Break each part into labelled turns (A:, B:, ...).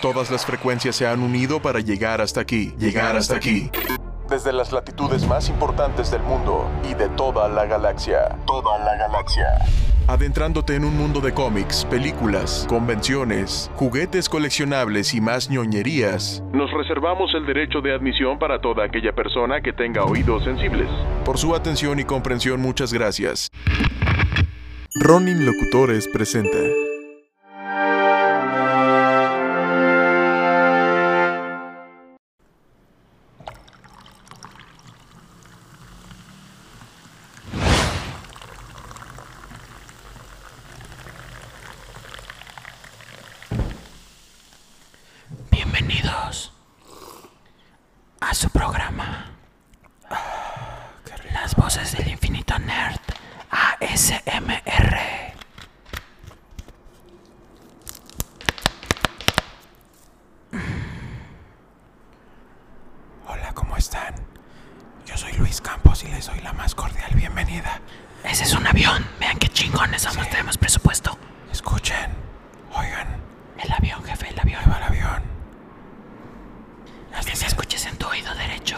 A: Todas las frecuencias se han unido para llegar hasta aquí. Llegar hasta aquí. Desde las latitudes más importantes del mundo y de toda la galaxia. Toda la galaxia. Adentrándote en un mundo de cómics, películas, convenciones, juguetes coleccionables y más ñoñerías, nos reservamos el derecho de admisión para toda aquella persona que tenga oídos sensibles. Por su atención y comprensión, muchas gracias. Ronin Locutores presenta.
B: Bienvenidos a su programa. Las voces del infinito nerd ASMR. Hola, ¿cómo están? Yo soy Luis Campos y les doy la más cordial bienvenida. Ese es un avión. Vean qué chingones somos. Tenemos presupuesto. Escuchen. Oigan. El avión, jefe, el avión. Ahí va el avión. Que se escuches en tu oído derecho.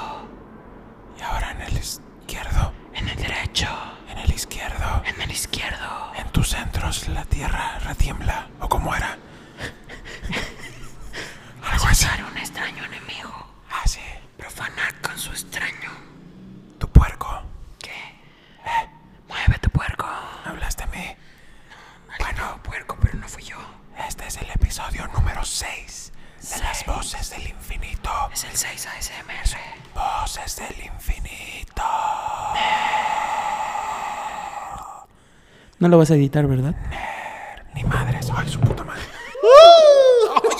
B: Y ahora en el izquierdo. En el derecho. En el izquierdo. En el izquierdo. En tus centros la tierra retiembla. ¿O cómo era? Algo así. un extraño enemigo. Ah, sí. Profanar con su extraño. Tu puerco. ¿Qué? Eh, mueve tu puerco. ¿Hablaste a mí? bueno, puerco, pero no fui yo. Este es el episodio número 6 de las voces del infinito. Es el 6 ASMR. Voces del infinito. No lo vas a editar, ¿verdad? Ni madres. Ay, su puta madre.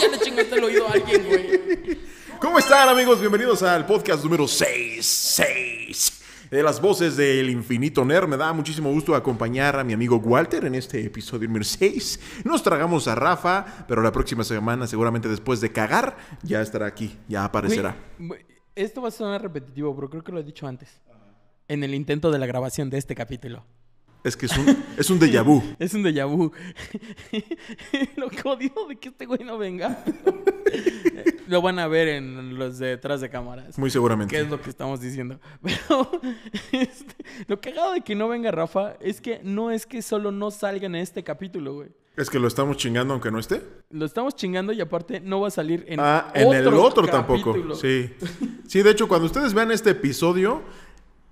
B: ya le chingaste el oído a alguien, güey.
A: ¿Cómo están amigos? Bienvenidos al podcast número 6, 6 de las voces del infinito nerd. Me da muchísimo gusto acompañar a mi amigo Walter en este episodio número 6. Nos tragamos a Rafa, pero la próxima semana, seguramente después de cagar, ya estará aquí, ya aparecerá.
B: Güey, Esto va a sonar repetitivo, pero creo que lo he dicho antes. En el intento de la grabación de este capítulo.
A: Es que es un, es un déjà vu.
B: Es un déjà vu. Lo jodido de que este güey no venga. lo van a ver en los de detrás de cámaras.
A: Muy seguramente.
B: ¿Qué es lo que estamos diciendo? Pero este, lo cagado de que no venga Rafa es que no es que solo no salga en este capítulo, güey.
A: Es que lo estamos chingando aunque no esté.
B: Lo estamos chingando y aparte no va a salir en
A: Ah, en el otro tampoco. Sí. Sí, de hecho, cuando ustedes vean este episodio,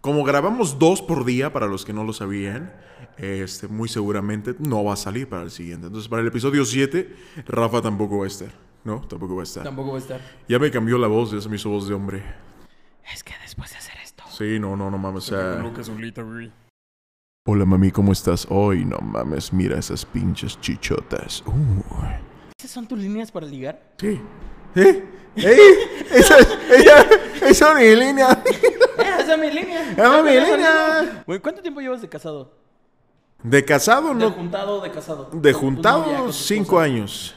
A: como grabamos dos por día, para los que no lo sabían, este, muy seguramente no va a salir para el siguiente. Entonces, para el episodio 7, Rafa tampoco va a estar. No, tampoco va a estar.
B: Tampoco va a estar.
A: Ya me cambió la voz, ya se me hizo voz de hombre.
B: Es que después de hacer esto.
A: Sí, no, no, no mames. O sea...
C: Lucas güey.
A: Hola mami, ¿cómo estás? Hoy no mames, mira esas pinches chichotas. Uh.
B: ¿Esas son tus líneas para ligar?
A: Sí. ¿Eh? ¿Eh? Esa, esa, esa es mi línea.
B: ¡Esa es mi línea!
A: Esa es mi línea.
B: Güey, ¿cuánto tiempo llevas de casado?
A: De casado,
B: De
A: no.
B: juntado o de casado.
A: De juntado, cinco años.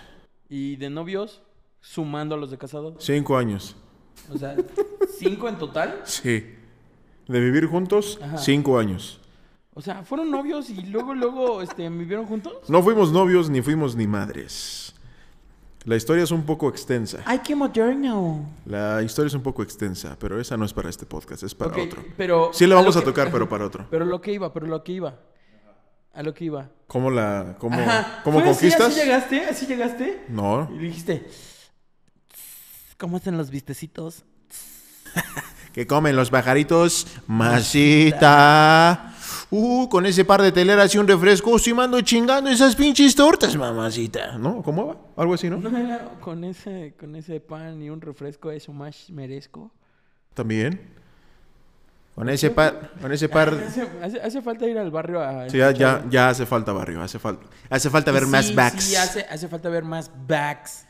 B: ¿Y de novios? Sumando a los de casado.
A: Cinco años.
B: O sea, ¿cinco en total?
A: Sí. De vivir juntos,
B: Ajá.
A: cinco años.
B: O sea, ¿fueron novios y luego, luego, este, vivieron juntos?
A: No fuimos novios ni fuimos ni madres. La historia es un poco extensa.
B: ¡Ay, qué moderno!
A: La historia es un poco extensa, pero esa no es para este podcast, es para otro.
B: pero...
A: Sí la vamos a tocar, pero para otro.
B: Pero lo que iba, pero lo que iba. A lo que iba.
A: ¿Cómo la, cómo, cómo
B: ¿Fue así,
A: conquistas?
B: ¿Así llegaste? ¿Así llegaste?
A: No.
B: Y dijiste... ¿Cómo hacen los vistecitos?
A: Que comen los pajaritos, masita. Uh, con ese par de teleras y un refresco, estoy mando chingando esas pinches tortas, mamacita. ¿No? ¿Cómo va? Algo así, ¿no?
B: Con ese, con ese pan y un refresco, eso más merezco.
A: También. Con ese par, con ese par.
B: Hace, hace- hace falta ir al barrio a...
A: Sí, ya, ya, hace falta barrio, hace falta. Hace falta ver
B: Sí,
A: más backs.
B: Sí, hace, hace falta ver más backs.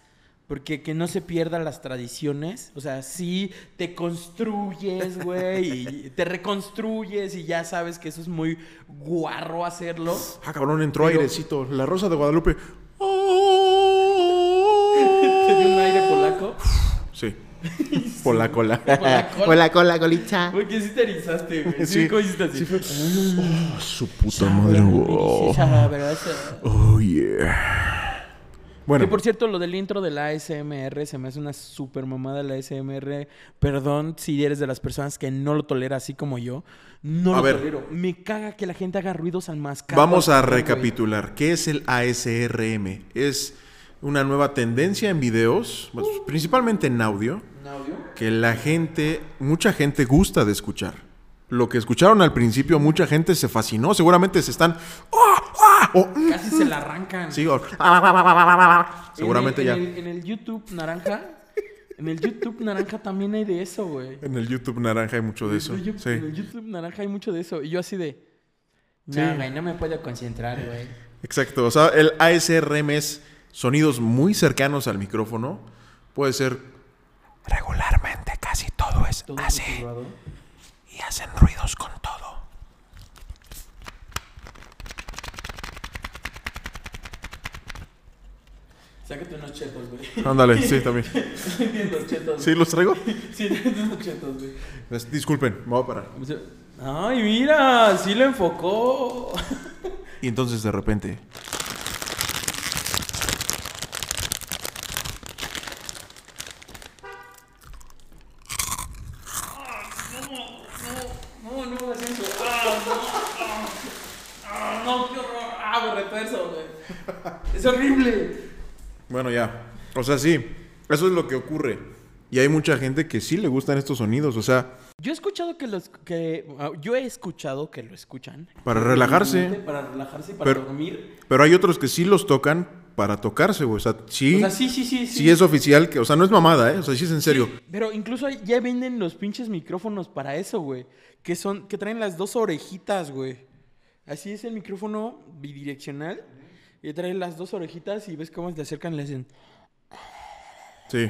B: Porque que no se pierdan las tradiciones. O sea, sí te construyes, güey. y te reconstruyes y ya sabes que eso es muy guarro hacerlo.
A: Ah, cabrón, entró
B: Pero-
A: airecito. La rosa de Guadalupe.
B: Te dio un aire polaco.
A: Sí. Por la cola.
B: Por la cola.
A: Colita.
B: Porque sí te erizaste, güey. Sí,
A: Sí.
B: ¿cómo hiciste así?
A: Oh, su puta madre. Oh,
B: Sabroso.
A: oh, yeah.
B: Bueno. Que por cierto, lo del intro de la ASMR se me hace una super mamada la ASMR. Perdón si eres de las personas que no lo tolera así como yo. No lo tolero. Me caga que la gente haga ruidos al mascar.
A: Vamos a recapitular. ¿Qué es el ASRM? Es una nueva tendencia en videos, pues, principalmente en audio, audio, que la gente, mucha gente gusta de escuchar. Lo que escucharon al principio, mucha gente se fascinó. Seguramente se están.
B: Casi se la arrancan.
A: Sí, seguramente
B: ya.
A: en
B: el YouTube naranja en el YouTube naranja también hay de eso, güey.
A: En el YouTube naranja hay mucho de eso.
B: sí. En el YouTube naranja hay mucho de eso. Y yo así de. No, güey, no me puedo concentrar, güey.
A: Exacto. O sea, el ASRM es sonidos muy cercanos al micrófono. Puede ser regularmente, casi todo es así. Hacen ruidos con todo.
B: Sácate unos chetos, güey.
A: Ándale, sí, también.
B: los chetos.
A: ¿Sí los traigo?
B: Sí, unos chetos, güey.
A: Disculpen, me voy a parar.
B: Ay, mira, sí lo enfocó.
A: Y entonces de repente
B: Es horrible.
A: Bueno, ya. O sea, sí. Eso es lo que ocurre. Y hay mucha gente que sí le gustan estos sonidos. O sea.
B: Yo he escuchado que los que ah, yo he escuchado que lo escuchan
A: para relajarse,
B: para relajarse y para dormir.
A: Pero hay otros que sí los tocan para tocarse, güey. O sea, sí.
B: O sea, sí, sí, sí,
A: sí. es oficial que, o sea, no es mamada, ¿eh? O sea, sí es en serio.
B: pero incluso ya venden los pinches micrófonos para eso, güey, que son que traen las dos orejitas, güey. Así es el micrófono bidireccional y trae las dos orejitas y ves cómo te acercan y le hacen.
A: Sí.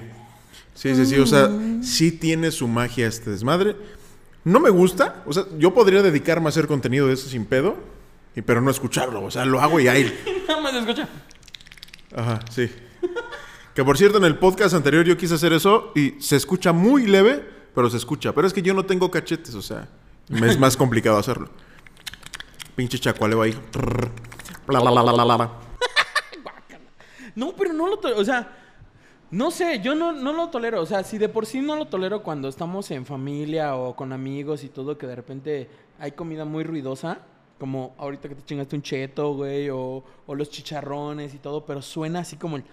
A: Sí, sí, sí. O sea, sí tiene su magia este desmadre. No me gusta. O sea, yo podría dedicarme a hacer contenido de eso sin pedo. Y, pero no escucharlo. O sea, lo hago y ahí.
B: Nada más escucha.
A: Ajá, sí. que por cierto, en el podcast anterior yo quise hacer eso y se escucha muy leve, pero se escucha. Pero es que yo no tengo cachetes, o sea, me es más complicado hacerlo. Pinche chacualeo ahí.
B: no, pero no lo tolero. O sea, no sé, yo no, no lo tolero. O sea, si de por sí no lo tolero cuando estamos en familia o con amigos y todo, que de repente hay comida muy ruidosa. Como ahorita que te chingaste un cheto, güey, o, los chicharrones y todo, pero suena así como el.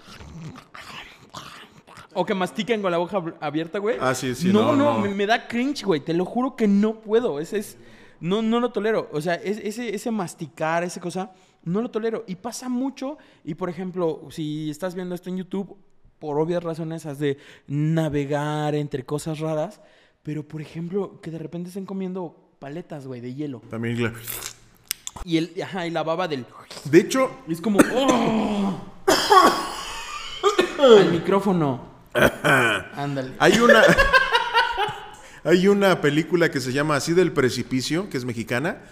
B: O que mastiquen con la boca abierta, güey.
A: Ah, sí, sí.
B: No, no, Me, da cringe, güey. Te lo juro que no puedo. Ese es. No, no lo tolero. O sea, ese, ese masticar, esa cosa no lo tolero. Y pasa mucho. Y por ejemplo, si estás viendo esto en YouTube, por obvias razones has de navegar entre cosas raras. Pero por ejemplo, que de repente estén comiendo paletas, güey, de hielo.
A: También, claro.
B: Y, el, ajá, y la baba del.
A: De hecho.
B: Es como. ¡oh! Al micrófono. Ándale.
A: Hay una. Hay una película que se llama Así del Precipicio, que es mexicana.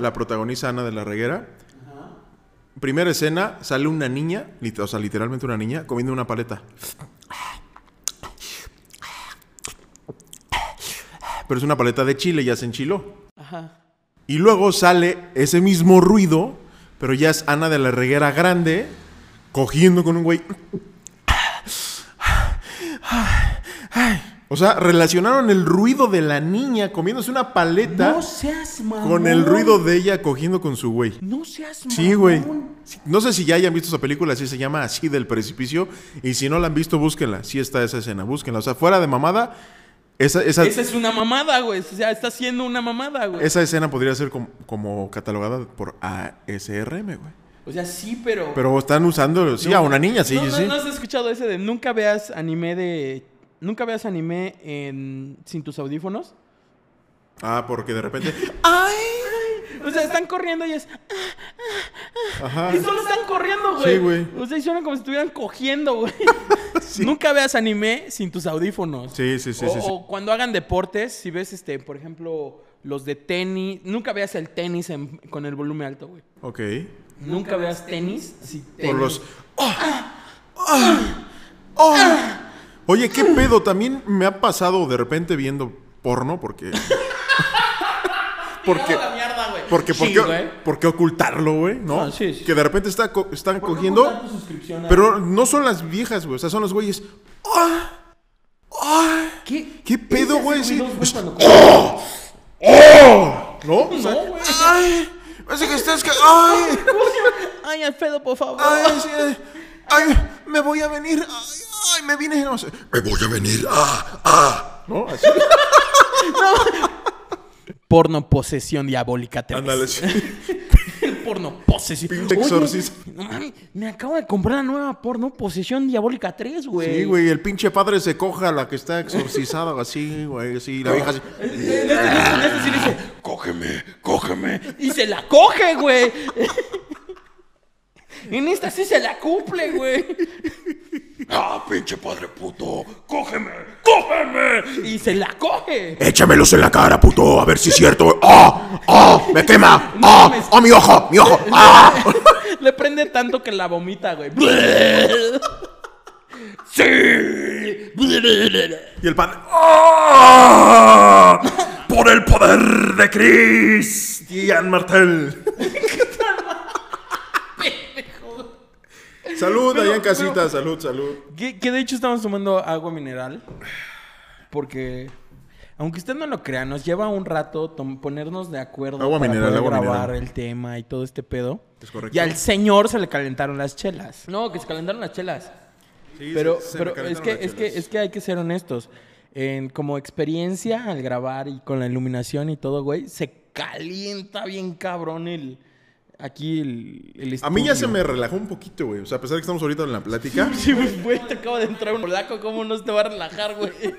A: La protagoniza Ana de la Reguera primera escena, sale una niña, o sea, literalmente una niña, comiendo una paleta. Pero es una paleta de chile, ya se enchiló. Ajá. Y luego sale ese mismo ruido, pero ya es Ana de la Reguera grande, cogiendo con un güey. O sea, relacionaron el ruido de la niña comiéndose una paleta
B: no seas
A: con el ruido de ella cogiendo con su güey.
B: No seas mamón.
A: Sí, güey. No sé si ya hayan visto esa película, así se llama Así del Precipicio. Y si no la han visto, búsquenla. Sí está esa escena, búsquenla. O sea, fuera de mamada, esa, esa,
B: esa es una mamada, güey. O sea, está siendo una mamada, güey.
A: Esa escena podría ser como, catalogada por ASRM, güey.
B: O sea, sí, pero.
A: Pero están usando, sí, a una niña, sí,
B: no,
A: sí.
B: ¿No has escuchado ese de nunca veas anime de ¿Nunca veas anime en, sin tus audífonos?
A: Ah, porque de repente.
B: ¡Ay! O sea, están corriendo y es. Ajá. Y solo están corriendo, güey.
A: Sí, güey.
B: O sea, y suenan como si estuvieran cogiendo, güey. Nunca veas anime sin tus audífonos.
A: Sí, sí, sí.
B: O,
A: sí,
B: o cuando hagan deportes, si ves, este, por ejemplo, los de tenis. Nunca veas el tenis con el volumen alto, güey.
A: Ok.
B: Nunca veas tenis. Si
A: Por los. ¡Oh! ¡Oh! ¡Oh! Oye, ¿qué pedo? También me ha pasado de repente viendo porno porque...
B: porque...
A: Porque, ¿por,
B: Sí,
A: qué,
B: güey.
A: por qué ocultarlo, güey? ¿No?
B: Ah, sí, sí.
A: Que de repente está co- están
B: ¿Por qué
A: cogiendo.
B: a-
A: Pero no son las viejas, güey. O sea, son los güeyes. ¡Ah! ¡Ah!
B: ¿Qué,
A: ¿Qué pedo, güey? Sí.
B: güey, cuando-
A: ¡Oh! ¿No? O sea,
B: No, güey.
A: ¡Ay! Parece que estás. ¡Ay!
B: Ay, Alfredo, por favor.
A: ¡Ay! sí, ¡Ay! Me voy a venir. ¡Ay! Ay, me vine. No sé. Me voy a venir. ¡Ah! ¡Ah! ¿No? Así.
B: Porno posesión diabólica 3.
A: Ándale, sí.
B: El porno posesión.
A: Pinche exorcista.
B: no mames, me acabo de comprar la nueva porno posesión diabólica 3, güey.
A: Sí, güey, el pinche padre se coja a la que está exorcizada, así, güey, así, la vieja así.
B: En este, este sí le dice, cógeme, cógeme. Y se la coge, güey. En esta sí se la cumple, güey.
D: ¡Ah, pinche padre puto! ¡Cógeme! ¡Cógeme!
B: Y se la coge.
A: Échamelos en la cara, puto, a ver si es cierto. ¡Ah! ¡Ah! ¡Me quema!
B: No
A: ¡Ah!
B: mames.
A: ¡Ah, mi ojo! ¡Mi ojo! ¡Ah!
B: Le prende tanto que la vomita, güey.
D: ¡Sí!
A: Y el padre.
D: ¡Ah! ¡Por el poder de Cristian Martel!
A: Salud
B: Pero-
A: allá en casita,
B: pero-
A: salud, salud.
B: Que, que de hecho estamos tomando agua mineral. Porque, aunque usted no lo crea, nos lleva un rato ponernos de acuerdo
A: Agua
B: para
A: mineral,
B: poder
A: agua
B: grabar
A: mineral.
B: el tema y todo este pedo.
A: Es correcto.
B: Y al señor se le calentaron las chelas. No, que se calentaron las chelas.
A: Sí,
B: pero
A: se-
B: pero es, que, es, que, es que hay que ser honestos. En, como experiencia al grabar y con la iluminación y todo, güey, se calienta bien cabrón el... Aquí el, el
A: A mí ya se me relajó un poquito, güey. O sea, a pesar de que estamos ahorita en la plática.
B: Sí, güey, güey, te acaba de entrar un polaco, ¿cómo no se te va a relajar, güey?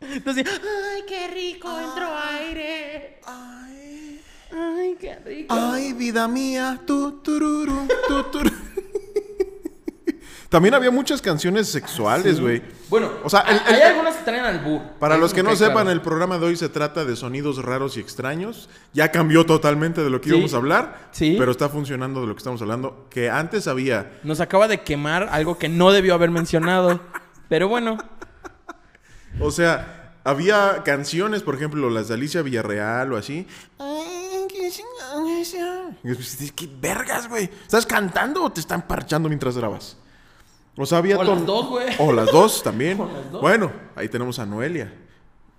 B: Entonces, ay, qué rico, entró aire.
A: Ay,
B: Ay, qué rico.
A: ay, vida mía. Tu, tururu, tu, turu. También había muchas canciones sexuales, güey.
B: Bueno,
A: O sea, el-
B: hay
A: el-
B: algunas que traen albur.
A: Para los que no sepan,
B: claro.
A: el programa de hoy se trata de sonidos raros y extraños. Ya cambió totalmente de lo que
B: Sí.
A: íbamos a hablar,
B: Sí.
A: pero está funcionando de lo que estamos hablando. Que antes había,
B: Nos acaba de quemar algo que no debió haber mencionado. Pero bueno,
A: o sea, había canciones, por ejemplo, las de Alicia Villarreal o así. ¿Qué vergas, güey? ¿Estás cantando o te están parchando mientras grabas? O sea, había
B: O las dos, güey.
A: O las dos también.
B: O las dos.
A: Bueno, ahí tenemos a Noelia.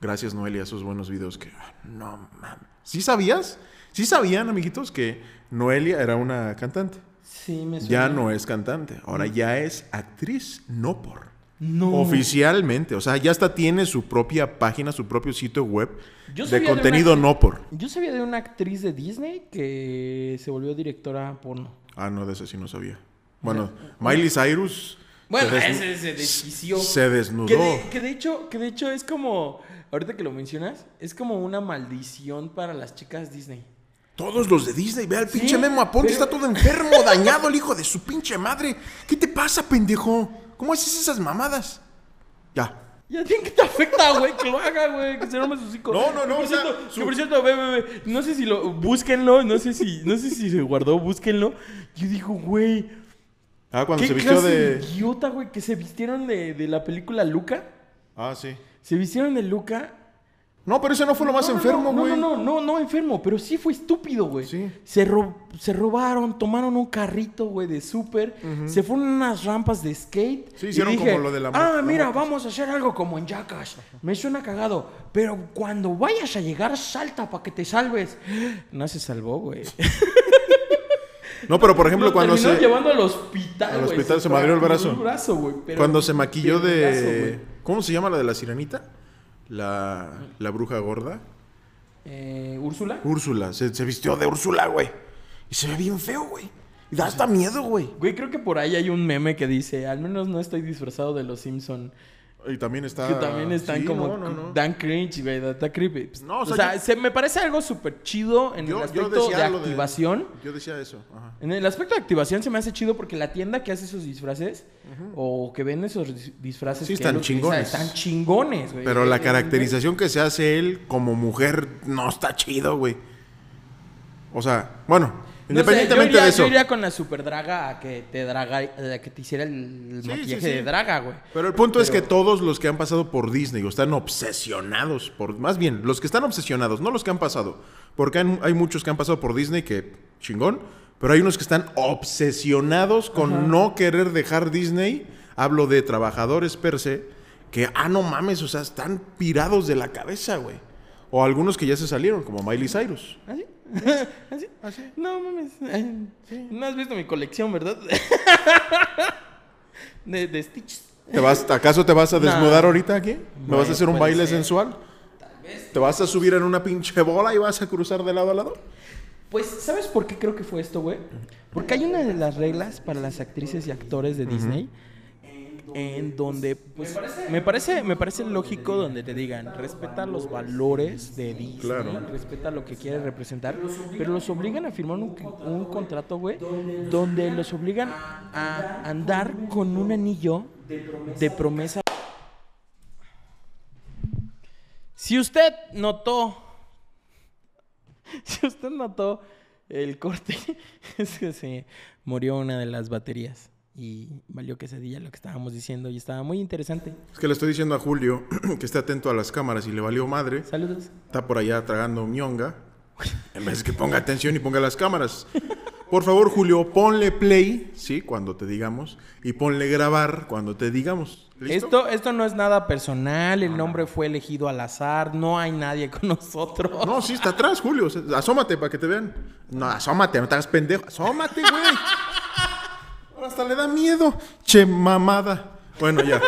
A: Gracias, Noelia, esos buenos videos que. No mames. ¿Sí sabías? ¿Sí sabían, amiguitos, que Noelia era una cantante?
B: sí me suena.
A: Ya no es cantante, ahora ya es actriz, no por.
B: No.
A: Oficialmente, o sea, ya hasta tiene su propia página, su propio sitio web
B: Yo
A: de contenido
B: una-
A: no por.
B: Yo sabía de una actriz de Disney que se volvió directora porno.
A: Ah, no, de ese sí no sabía. Bueno, Miley Cyrus.
B: Bueno,
A: se
B: ese se desquició.
A: Se desnudó.
B: Que de, que de hecho, que de hecho es como, ahorita que lo mencionas, es como una maldición para las chicas Disney.
A: Todos los de Disney, ve al
B: Sí,
A: pinche Memo Aponte,
B: pero-
A: está todo enfermo, dañado el hijo de su pinche madre. ¿Qué te pasa, pendejo? ¿Cómo haces esas mamadas? Ya.
B: ¿Y a ti en qué te afecta, güey? Que lo haga, güey. Que se arme sus hijos.
A: No, no, no,
B: Que por
A: sea,
B: cierto,
A: su-
B: que por cierto, ve, ve, ve. No sé si lo... Búsquenlo. No sé si... No sé si se guardó. Búsquenlo. Yo digo, güey...
A: Ah, cuando
B: ¿Qué
A: se vistió
B: clase
A: de.
B: de idiota, güey? Que se vistieron de, de la película Luca.
A: Ah, sí.
B: Se vistieron de Luca.
A: No, pero ese no fue lo más
B: No, no,
A: enfermo,
B: no,
A: güey.
B: No, no, no, no, enfermo, pero sí fue estúpido, güey.
A: Sí.
B: Se, ro- se robaron, tomaron un carrito, güey, de súper, se fueron a unas rampas de skate.
A: Sí,
B: y
A: hicieron
B: dije,
A: como lo de la
B: Ah, mira,
A: moto".
B: vamos a hacer algo como en Jackass. Me suena cagado, pero cuando vayas a llegar, salta para que te salves. No se salvó, güey.
A: No, pero por ejemplo,
B: Lo
A: cuando se.
B: llevando al hospital,
A: Al hospital se madrió el brazo.
B: pero-
A: Cuando se maquilló
B: brazo,
A: de. ¿Cómo se llama la de la sirenita? La, la bruja gorda.
B: Eh, ¿Úrsula?
A: Úrsula. Se, se vistió de Úrsula, güey. Y se ve bien feo, güey. Y da hasta miedo, güey.
B: Güey, creo que por ahí hay un meme que dice, al menos no estoy disfrazado de los Simpson.
A: Y también está.
B: Que también están
A: Sí,
B: como
A: no, no, no.
B: dan cringe, güey, está creepy.
A: No, o
B: o
A: sea,
B: sea,
A: yo-
B: se, me parece algo súper chido en
A: Yo-
B: el aspecto de activación.
A: Yo decía eso. Ajá.
B: En el aspecto de activación se me hace chido porque la tienda que hace esos disfraces o que vende esos dis- disfraces
A: Sí, están
B: él utiliza,
A: chingones.
B: están chingones, güey.
A: Pero la caracterización que se hace él como mujer no está chido, güey. O sea, bueno, Independientemente
B: yo iría,
A: de eso.
B: Yo iría con la super draga a que te draga, a que te hiciera el
A: Sí,
B: maquillaje
A: sí, sí.
B: de draga, güey.
A: Pero el punto es que todos los que han pasado por Disney o están obsesionados por. Más bien, los que están obsesionados, no los que han pasado. Porque hay, hay muchos que han pasado por Disney que chingón. Pero hay unos que están obsesionados con no querer dejar Disney. Hablo de trabajadores per se. Que, ah, no mames, o sea, están pirados de la cabeza, güey. O algunos que ya se salieron, como Miley Cyrus.
B: ¿Así? ¿Así? No mames. No has visto mi colección, ¿verdad? de, de Stitches.
A: ¿Te vas, ¿Acaso te vas a desnudar
B: No.
A: ahorita aquí? ¿Me vas a hacer un baile
B: ser.
A: sensual? ¿Te vas a subir en una pinche bola y vas a cruzar de lado a lado?
B: Pues, ¿sabes por qué creo que fue esto, güey? Porque hay una de las reglas para las actrices y actores de Disney en donde, pues, me parece, me parece lógico donde te digan, respeta los valores de Disney,
A: Claro.
B: respeta lo que quiere representar, pero los obligan a firmar un, un contrato, güey, donde los obligan a andar con un anillo de promesa. Si usted notó si usted notó el corte, es que se murió una de las baterías. Y valió quesadilla lo que estábamos diciendo y estaba muy interesante.
A: Es que le estoy diciendo a Julio que esté atento a las cámaras y le valió madre.
B: Saludos.
A: Está por allá tragando ñonga. En vez de que ponga atención y ponga las cámaras. Por favor, Julio, ponle play, sí, cuando te digamos. Y ponle grabar cuando te digamos. ¿Listo?
B: Esto, esto no es nada personal, el nombre fue elegido al azar, no hay nadie con nosotros.
A: No, sí, está atrás, Julio. Asómate para que te vean. No, asómate, no te hagas pendejo. Asómate, güey. Hasta le da miedo. Che, mamada. Bueno, ya.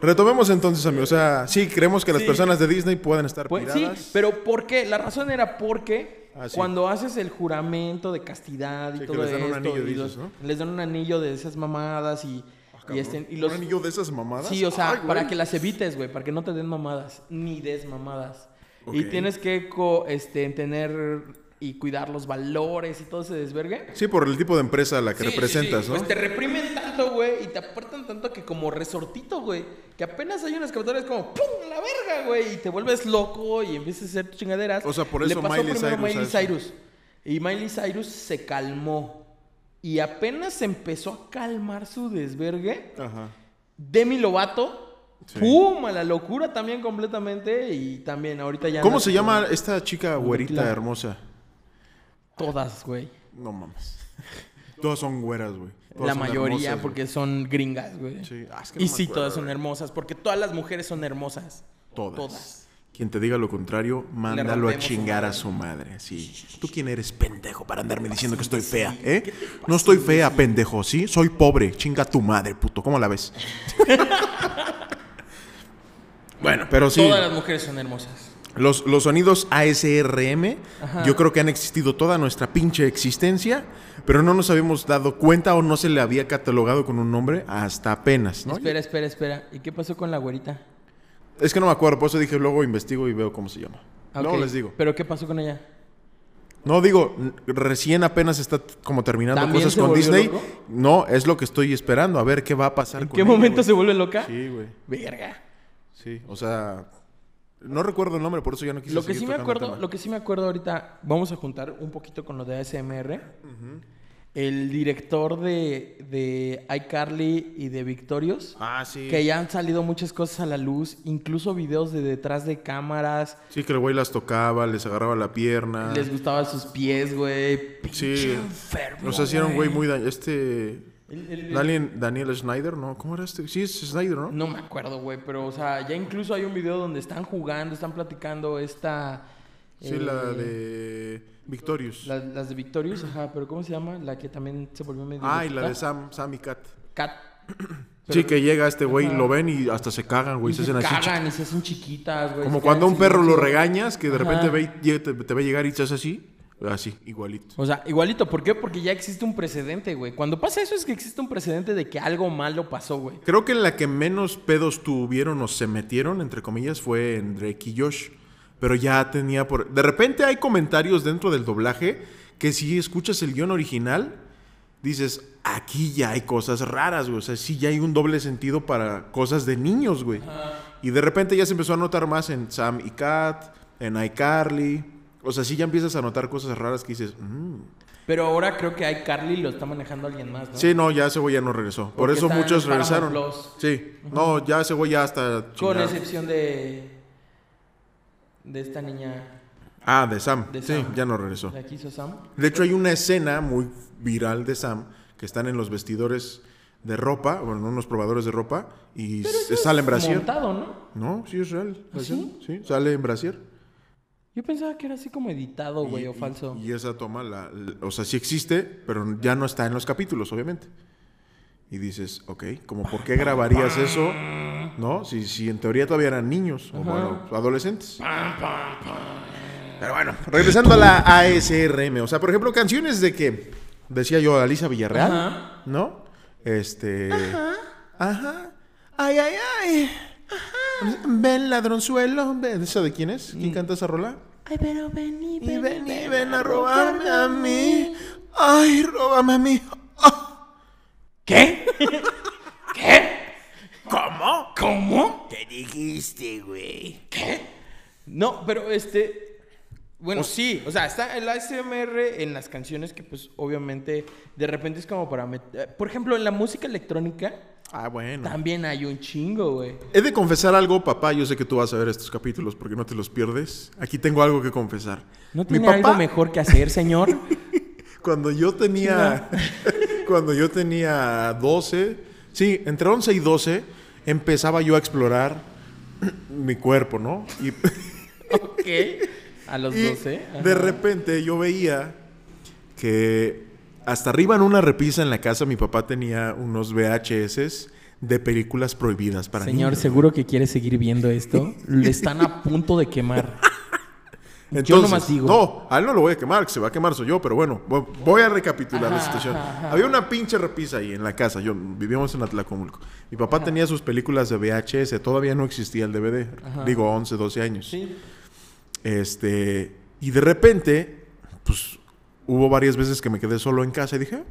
A: Retomemos entonces, amigos. O sea, sí, creemos que las
B: Sí.
A: personas de Disney pueden estar
B: Pues sí,
A: piradas.
B: pero ¿por qué? La razón era porque
A: Ah, sí.
B: cuando haces el juramento de castidad y
A: Sí, que
B: todo
A: les dan un anillo,
B: y
A: dices,
B: los-
A: ¿no?
B: les dan un anillo de esas mamadas y, y, este- y los,
A: ¿Un anillo de esas mamadas?
B: Sí, o sea,
A: Ay,
B: para que las evites, güey, para que no te den mamadas, ni des mamadas. Y
A: Ok.
B: tienes que co- este, tener y cuidar los valores y todo ese desvergue.
A: Sí, por el tipo de empresa a la que
B: Sí,
A: representas,
B: sí.
A: ¿no?
B: Pues te reprimen tanto, güey, y te apartan tanto que como resortito, güey, que apenas hay unas capturas como ¡pum! la verga, güey, y te vuelves loco y empiezas a hacer tus chingaderas.
A: O sea, por
B: Le
A: eso
B: pasó
A: Miley Cyrus
B: Miley Cyrus. Y Miley Cyrus se calmó. Y apenas empezó a calmar su desvergue,
A: Ajá.
B: Demi Lovato,
A: Sí.
B: ¡pum! A la locura también completamente. Y también ahorita ya.
A: ¿Cómo se llama esta chica güerita
B: Claro.
A: hermosa?
B: Todas, güey.
A: No mames. Todas son güeras, güey.
B: La mayoría,
A: hermosas, güey.
B: porque son gringas, güey.
A: Sí. Ah, es que
B: y
A: no me
B: sí,
A: acuerdo,
B: todas son hermosas, porque todas las mujeres son hermosas.
A: Todas.
B: Todas.
A: Quien te diga lo contrario, mándalo a chingar a su madre. Sí. ¿Tú quién eres, pendejo, para andarme diciendo que estoy fea, eh? No estoy fea, pendejo, ¿sí? Soy pobre. Chinga tu madre, puto. ¿Cómo la ves? bueno, pero sí.
B: Todas las mujeres son hermosas.
A: Los, los sonidos ASRM,
B: Ajá.
A: yo creo que han existido toda nuestra pinche existencia, pero no nos habíamos dado cuenta o no se le había catalogado con un nombre hasta apenas, ¿no?
B: Espera, espera, espera. ¿Y qué pasó con la güerita?
A: Es que no me acuerdo, por eso dije luego investigo y veo cómo se llama.
B: Ok.
A: les digo.
B: ¿Pero qué pasó con ella?
A: No digo, recién apenas está como terminando
B: ¿También
A: cosas con Disney.
B: loco?
A: No, es lo que estoy esperando, a ver qué va a pasar
B: ¿En
A: con
B: qué
A: ella,
B: momento se vuelve loca?
A: Sí, güey.
B: Verga.
A: Sí, o sea, no recuerdo el nombre, por eso ya no quise
B: Lo que sí me acuerdo, lo que sí me acuerdo ahorita, vamos a juntar un poquito con lo de ASMR. El director de, de iCarly y de Victorious,
A: Ah, sí.
B: que ya han salido muchas cosas a la luz, incluso videos de detrás de cámaras.
A: Sí, que el güey las tocaba, les agarraba la pierna.
B: Les gustaban sus pies, güey. Pinche
A: Sí.
B: enfermo,
A: era un güey muy... da- Este...
B: El- el-
A: Daniel, Daniel Schneider, ¿no? ¿Cómo era este? Sí, es Schneider, ¿no?
B: No me acuerdo, güey, pero, o sea, ya incluso hay un video donde están jugando, están platicando esta...
A: Sí,
B: eh,
A: la de Victorious.
B: la- las de Victorious, ajá, pero ¿cómo se llama? La que también se volvió medio...
A: Ah, y la de. Sam, Sam y Kat.
B: Cat.
A: Sí, que llega este güey,
B: Ajá.
A: lo ven y hasta se cagan, güey.
B: Y
A: Se
B: se
A: hacen así.
B: cagan y se hacen chiquitas, güey.
A: Como
B: se
A: cuando a un perro lo regañas, que de repente ve y te, te ve llegar y te hace así. Así, igualito.
B: O sea, igualito, ¿por qué? Porque ya existe un precedente, güey. Cuando pasa eso es que existe un precedente de que algo malo pasó, güey.
A: Creo que la que menos pedos tuvieron o se metieron, entre comillas, fue en Drake y Josh. Pero ya tenía por... De repente hay comentarios dentro del doblaje que si escuchas el guion original, dices, aquí ya hay cosas raras, güey. O sea, sí ya hay un doble sentido para cosas de niños, güey. Y de repente ya se empezó a notar más en Sam y Kat, en iCarly. O sea, sí ya empiezas a notar cosas raras que dices, "Mm".
B: Pero ahora creo que hay Carly lo está manejando alguien más, ¿no?
A: Sí, no, ya ese güey ya no regresó. Por
B: Porque
A: eso
B: en
A: muchos regresaron.
B: Plus.
A: Sí, no, ya ese güey ya está
B: Con excepción de. de esta niña.
A: Ah, de Sam.
B: De
A: sí,
B: Sam.
A: ya no regresó.
B: La que hizo Sam.
A: De hecho, hay una escena muy viral de Sam que están en los vestidores de ropa, bueno, unos probadores de ropa, y sale en brasier.
B: Montado, ¿no?
A: No, sí es real.
B: ¿Ah, sí?
A: Sí, sale en brasier.
B: Yo pensaba que era así como editado, güey, o falso.
A: Y esa toma, la, la- o sea, sí existe, pero ya no está en los capítulos, obviamente. Y dices, ok, como por qué grabarías eso, ¿no? Si, si en teoría todavía eran niños, o bueno, adolescentes. Pero bueno, regresando a la ASRM, o sea, por ejemplo, canciones de que, decía yo, Alicia Villarreal,
B: Ajá.
A: ¿no? Este... Ajá. Ay, ay, ay. Ven, ladronzuelo. Ven. ¿Esa de quién es? ¿Quién canta esa rola?
B: Ay, pero ven y
A: Y ven y ven a robarme a mí. Ay, róbame a mí. Ah.
B: ¿Qué?
D: ¿Cómo?
B: ¿Cómo?
D: ¿Qué dijiste, güey?
B: No, pero este. Bueno, sí, o sea, está el ASMR en las canciones que, pues, obviamente, de repente es como para meter. Por ejemplo, en la música electrónica
A: Ah, bueno.
B: también hay un chingo, güey.
A: He de confesar algo, papá. Yo sé que tú vas a ver estos capítulos porque no te los pierdes. Aquí tengo algo que confesar.
B: ¿No
A: Mi
B: tiene
A: papá,
B: algo mejor que hacer, señor?
A: cuando yo tenía. cuando yo tenía 12. Sí, entre 11 y 12, empezaba yo a explorar mi cuerpo, ¿no? Y.
B: ok. A los
A: Y
B: 12. ajá.
A: de repente yo veía que hasta arriba en una repisa en la casa mi papá tenía unos VHS de películas prohibidas para
B: Señor,
A: niños.
B: seguro que quiere seguir viendo esto. Le están a punto de quemar. yo
A: Entonces,
B: nomás digo.
A: No, a él no lo voy a quemar, que se va a quemar soy yo, pero bueno, vo- voy a recapitular la situación.
B: ajá.
A: Había una pinche repisa ahí en la casa, yo vivíamos en Atlacomulco. Mi papá tenía sus películas de VHS, todavía no existía el DVD, digo 11, 12 años.
B: Sí.
A: Este, y de repente, pues hubo varias veces que me quedé solo en casa y dije, "Ah,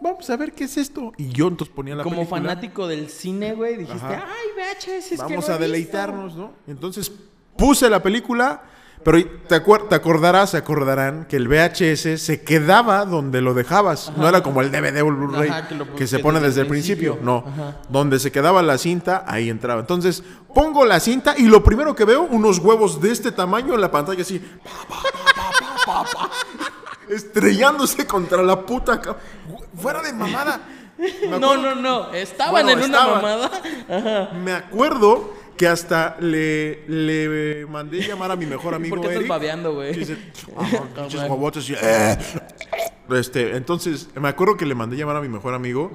A: vamos a ver qué es esto. Y yo entonces ponía la
B: Como
A: película.
B: fanático del cine, güey, dijiste,
A: Ajá.
B: ay, VHS, es que
A: Vamos
B: no
A: a
B: he visto".
A: deleitarnos, ¿no? Entonces puse la película, pero te, acuer- te acordarás, se acordarán que el VHS se quedaba donde lo dejabas. No era como el DVD o el Blu-ray
B: que
A: se
B: que
A: pone
B: desde el
A: principio.
B: principio.
A: No.
B: Ajá.
A: Donde se quedaba la cinta, ahí entraba. Entonces pongo la cinta y lo primero que veo, unos huevos de este tamaño en la pantalla así. pa, pa, pa, estrellándose contra la puta. Fuera de mamada.
B: No, no, no. Estaban
A: Bueno,
B: en una mamada.
A: me acuerdo que hasta le, le mandé llamar a mi mejor amigo
B: ¿Por qué estás
A: Eric.
B: babeando, güey?
A: que dice, "Ah, pinches huevotes", y, "Eh". Este, entonces, me acuerdo que le mandé llamar a mi mejor amigo,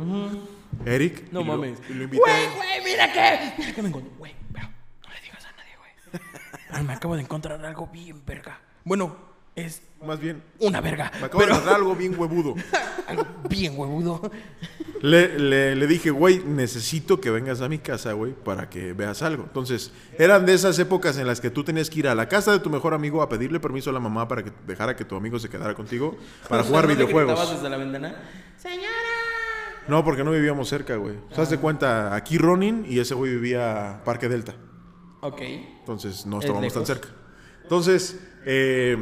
A: Eric.
B: No
A: y lo-
B: mames.
A: y lo invité.
B: Güey, güey, mira que. Mira que me encontré. Güey, pero no le digas a nadie, güey. Pero me acabo de encontrar algo bien verga. Bueno, es
A: Más bien,
B: una verga.
A: me acabo
B: pero
A: de algo bien huevudo.
B: algo bien huevudo.
A: Le, le- le dije, güey, necesito que vengas a mi casa, güey, para que veas algo. Entonces, eran de esas épocas en las que tú tenías que ir a la casa de tu mejor amigo a pedirle permiso a la mamá para que dejara que tu amigo se quedara contigo para jugar
B: ¿no le
A: videojuegos.
B: desde la ventana? Señora.
A: No, porque no vivíamos cerca, güey. ¿Te das de cuenta? Aquí Ronin y ese güey vivía Parque Delta.
B: Ok.
A: Entonces no
B: ¿Es
A: estábamos tan
B: lejos?
A: cerca. Entonces, eh,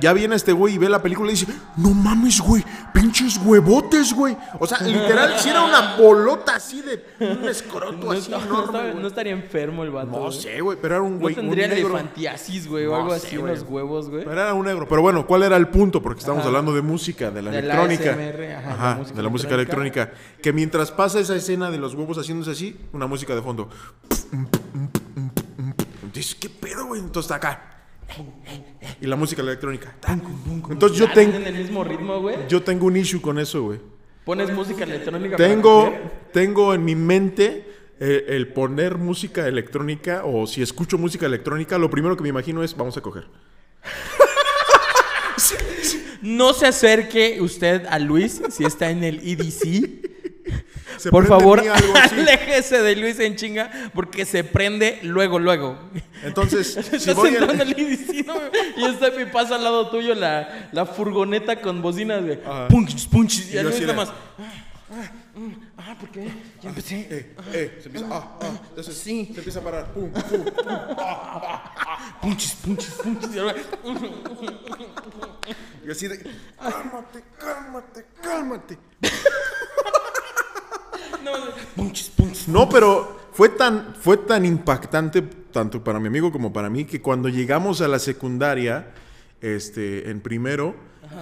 A: ya viene este güey y ve la película y dice, no mames, güey, pinches huevotes, güey. O sea, literal, si era una bolota así de un escroto
B: No,
A: así
B: está- no
A: enorme,
B: no estaría enfermo el vato.
A: No
B: güey.
A: sé, güey, pero era un
B: No
A: güey, un
B: tendría
A: negro.
B: elefantiasis, güey, o
A: No
B: algo
A: sé,
B: así
A: güey.
B: los huevos, güey.
A: Pero era un negro. Pero bueno, ¿cuál era el punto? Porque estamos
B: Ajá.
A: hablando de música, de la
B: De la
A: electrónica.
B: ASMR, ajá,
A: Ajá,
B: la música
A: de la música
B: electrónica.
A: electrónica. Que mientras pasa esa escena de los huevos haciéndose así, una música de fondo. Dices, ¿qué pedo, güey? Entonces está acá. Y la música electrónica. Entonces yo,
B: Ah,
A: tengo
B: ¿tienen el mismo ritmo, güey?
A: yo tengo un issue con eso, güey.
B: Pones música electrónica para
A: Tengo, tengo en mi mente eh, el poner música electrónica o si escucho música electrónica, lo primero que me imagino es vamos a coger.
B: No se acerque usted a Luis si está en el EDC.
A: Se
B: Por
A: en
B: favor, aléjese de Luis en chinga porque se prende luego, luego.
A: Entonces, si
B: Estás
A: voy
B: entrando EDC, ¿no? Y está y pasa al lado tuyo la, la furgoneta con bocinas, güey.
A: Ajá.
B: Punches, punches. Y a Luis nada
A: de-
B: más. Ah, ¿por qué? Ya empecé.
A: Eh, eh, se empieza. Ah, ah, entonces,
B: Sí.
A: Se empieza a parar. Pum, pum, pum.
B: Punches, punches, punches.
A: Y así de. Cálmate, cálmate, cálmate.
B: Punches, punches.
A: No, pero fue tan, fue tan impactante, tanto para mi amigo como para mí, que cuando llegamos a la secundaria, este, en primero,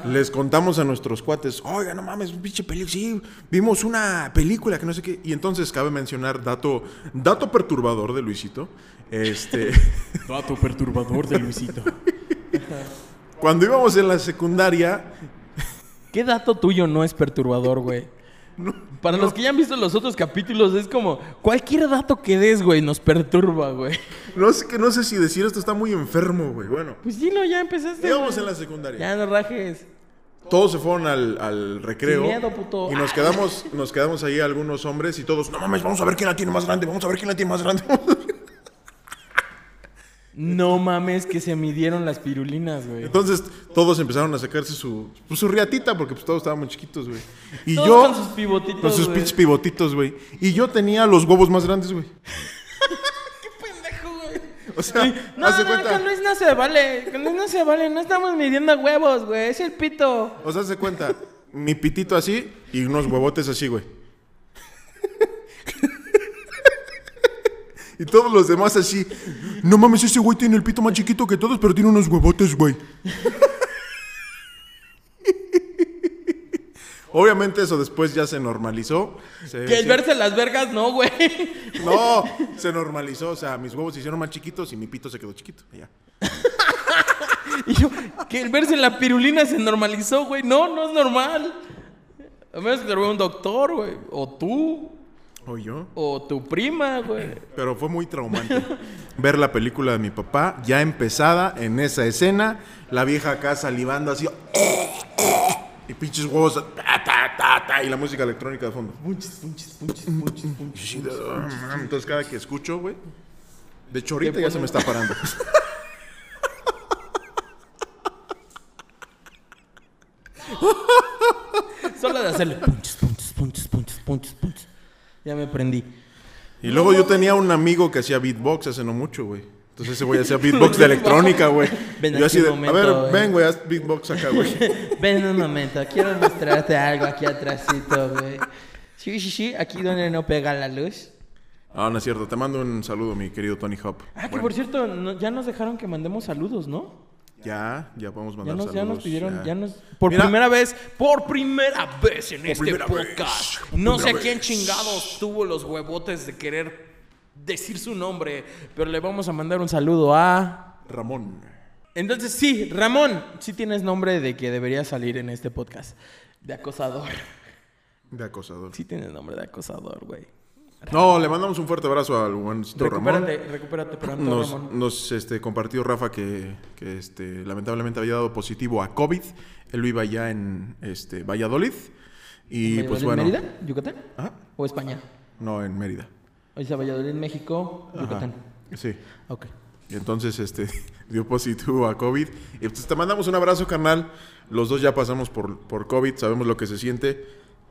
A: les contamos a nuestros cuates, oiga, no mames, un pinche película, sí, vimos una película que no sé qué. Y entonces cabe mencionar dato, dato perturbador de Luisito. Este,
B: Dato perturbador de Luisito.
A: cuando íbamos en la secundaria,
B: ¿Qué dato tuyo no es perturbador, güey? Para los que ya han visto los otros capítulos, es como cualquier dato que des, güey, nos perturba, güey.
A: no sé, que no sé si decir esto está muy enfermo, güey. Bueno,
B: Pues sí, no, ya empezaste.
A: íbamos en la secundaria.
B: Ya no rajes.
A: Todos se fueron al, al recreo.
B: Sin miedo, puto.
A: Y nos quedamos, nos quedamos ahí algunos hombres y todos, no mames, vamos a ver quién la tiene más grande, vamos a ver quién la tiene más grande.
B: No mames que se midieron las pirulinas, güey.
A: Entonces todos empezaron a sacarse su, pues, su riatita porque pues, todos estábamos chiquitos, güey. Y
B: Todos
A: yo...
B: con sus pivotitos,
A: Con sus pinches pivotitos, güey. Y yo tenía los huevos más grandes, güey.
B: pendejo, güey.
A: O sea,
B: No,
A: haz de
B: no,
A: cuenta...
B: con Luis no se vale. Con Luis no se vale. No estamos midiendo huevos, güey. Es el pito.
A: O sea, de cuenta, mi pitito así y unos huevotes así, güey. Y todos los demás así. No mames, ese güey tiene el pito más chiquito que todos, pero tiene unos huevotes, güey. Obviamente eso después ya se normalizó. Se-
B: Que el
A: sí-
B: verse las vergas, no, güey.
A: No, se normalizó. O sea, mis huevos se hicieron más chiquitos y mi pito se quedó chiquito. y Ya.
B: Y yo, que el verse la pirulina se normalizó, güey. No, no es normal. A menos que te lo vea un doctor, güey. O tú.
A: O yo.
B: O tu prima, güey.
A: Pero fue muy traumante ver la película de mi papá, ya empezada en esa escena, la vieja acá salivando así. Y pinches huevos. ta, ta, ta, ta, y la música electrónica de fondo.
B: Punches, punches, punches, punches, punches.
A: De- Entonces cada que escucho, güey. De hecho, ahorita ya se me está parando.
B: Solo de hacerle punches, punches, punches, punches, punches, punches. Ya me prendí.
A: Y luego yo tenía un amigo que hacía beatbox hace no mucho, güey. Entonces ese güey hacía beatbox de electrónica, güey.
B: Ven
A: Yo así
B: un
A: de,
B: momento,
A: a ver, ven, güey, haz beatbox acá, güey.
B: Ven un momento, quiero mostrarte algo aquí atrásito, güey. Sí, sí, sí, aquí donde no pega la luz.
A: Ah, no es cierto. Te mando un saludo, mi querido Tony Hop.
B: Ah, que por cierto, no- ya nos dejaron que mandemos saludos, ¿no?
A: Ya, ya podemos
B: Ya
A: mandar
B: nos,
A: saludos.
B: ya nos pidieron, ya,
A: ya.
B: nos... Por
A: Mira.
B: primera vez, por primera vez en este podcast.
A: vez,
B: no sé
A: primera
B: quién
A: vez.
B: chingados tuvo los huevotes de querer decir su nombre, pero le vamos a mandar un saludo a...
A: Ramón.
B: Entonces sí, Ramón, sí tienes nombre de que debería salir en este podcast. De acosador.
A: De acosador.
B: Sí tienes nombre de acosador, güey.
A: No, le mandamos un fuerte abrazo al buencito Ramón.
B: Recupérate, pronto,
A: Nos,
B: Ramón.
A: nos, este, compartió Rafa que, que, este, lamentablemente había dado positivo a COVID. Él allá en este, Valladolid. Y pues bueno.
B: ¿Valladolid, Mérida? ¿Yucatán?
A: Ajá.
B: ¿O España?
A: No, en Mérida.
B: O sea, Valladolid, México, Yucatán.
A: Sí.
B: Ok.
A: Y entonces este, dio positivo a COVID. Y pues te mandamos un abrazo, carnal. Los dos ya pasamos por, por COVID, sabemos lo que se siente.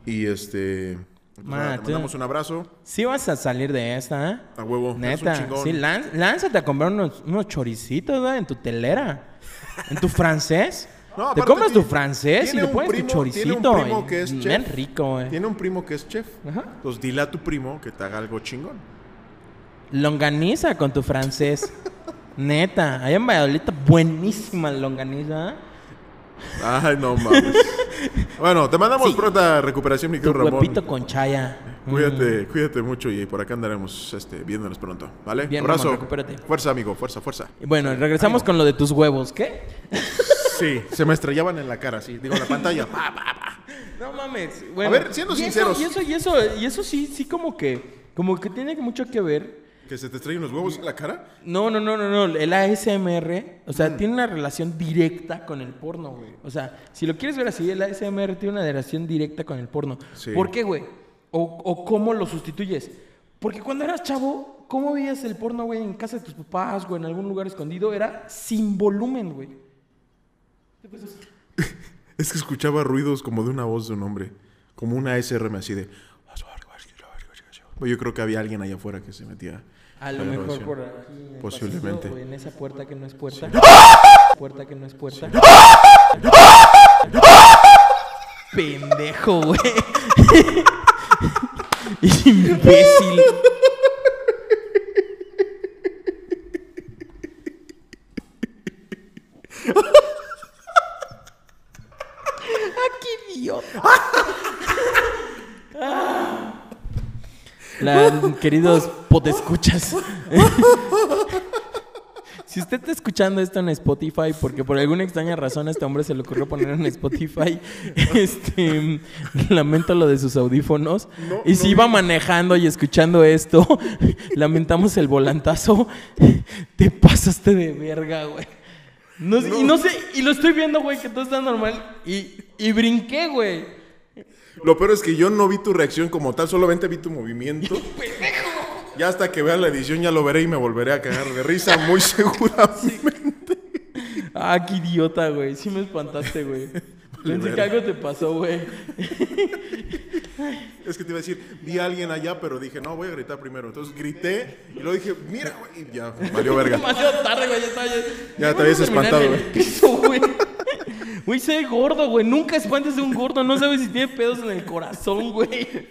A: Y este. Pues, nada, te
B: tú-
A: mandamos un abrazo.
B: Sí vas a salir de esta, ¿eh?
A: A huevo. un
B: Neta.
A: chingón.
B: Sí, lán- lánzate a comprar unos, unos choricitos, güey, en tu telera. En tu francés.
A: No,
B: Te compras tu francés y le
A: un
B: pones
A: primo-
B: tu choricito.
A: tiene un primo que es
B: bien
A: chef.
B: rico, güey.
A: Tiene un primo que es chef.
B: Ajá.
A: Entonces dile a tu primo que te haga algo chingón.
B: Longaniza con tu francés. Neta. Allá en Valladolid buenísima longaniza. ¿eh?
A: Ay, no mames. bueno, te mandamos
B: Sí.
A: pronta recuperación, mi querido Ramón.
B: huepito con chaya.
A: Cuídate, cuídate mucho y por acá andaremos este, viéndonos pronto, ¿vale?
B: Bien,
A: Abrazo.
B: Ramón, recupérate.
A: Fuerza, amigo, fuerza, fuerza.
B: Y Bueno, regresamos con lo de tus huevos. ¿Qué?
A: Sí, se me estrellaban en la cara, sí. Digo, la pantalla. Pa, pa, pa.
B: No mames. Bueno,
A: ver, siendo
B: y eso-
A: sinceros.
B: Y eso, y eso, y eso sí, sí como que, como que tiene mucho que ver.
A: ¿Que se te estrellen los huevos en la cara?
B: No, no, no, no, no. El ASMR, o
A: Mm.
B: sea, tiene una relación directa con el porno, güey. O sea, si lo quieres ver así, el ASMR tiene una relación directa con el porno.
A: Sí.
B: ¿Por qué, güey? O, o cómo lo sustituyes. Porque cuando eras chavo, ¿cómo veías el porno, güey, en casa de tus papás o en algún lugar escondido? Era sin volumen, güey.
A: Es que escuchaba ruidos como de una voz de un hombre. Como una SRM así de... Yo creo que había alguien allá afuera que se metía.
B: A lo mejor por aquí. en
A: Posiblemente.
B: pasillo, en esa puerta que no es puerta. Puerta que no es puerta. Pendejo, güey. Imbécil. Ah. La, queridos potescuchas. Si usted está escuchando esto en Spotify, porque por alguna extraña razón a este hombre se le ocurrió poner en Spotify, este, lamento lo de sus audífonos. y si iba manejando y escuchando esto, lamentamos el volantazo. Te pasaste de verga, güey. Y no sé, y lo estoy viendo, güey, que todo está normal. Y, y brinqué, güey.
A: Lo peor es que yo no vi tu reacción como tal, solamente vi tu movimiento. Ya hasta que vea la edición ya lo veré y me volveré a cagar de risa, muy seguramente.
B: Ah, qué idiota, güey. Sí me espantaste, güey. Pensé que algo te pasó, güey.
A: Es que te iba a decir, vi a alguien allá, pero dije, no, voy a gritar primero. Entonces grité y luego dije, mira, güey, y ya, valió verga.
B: Demasiado tarde, güey. Ya, estaba ya,
A: Ya te habías espantado, güey.
B: piso, güey. Güey, soy gordo, güey. Nunca espantes a un gordo. No sabes si tiene pedos en el corazón, güey.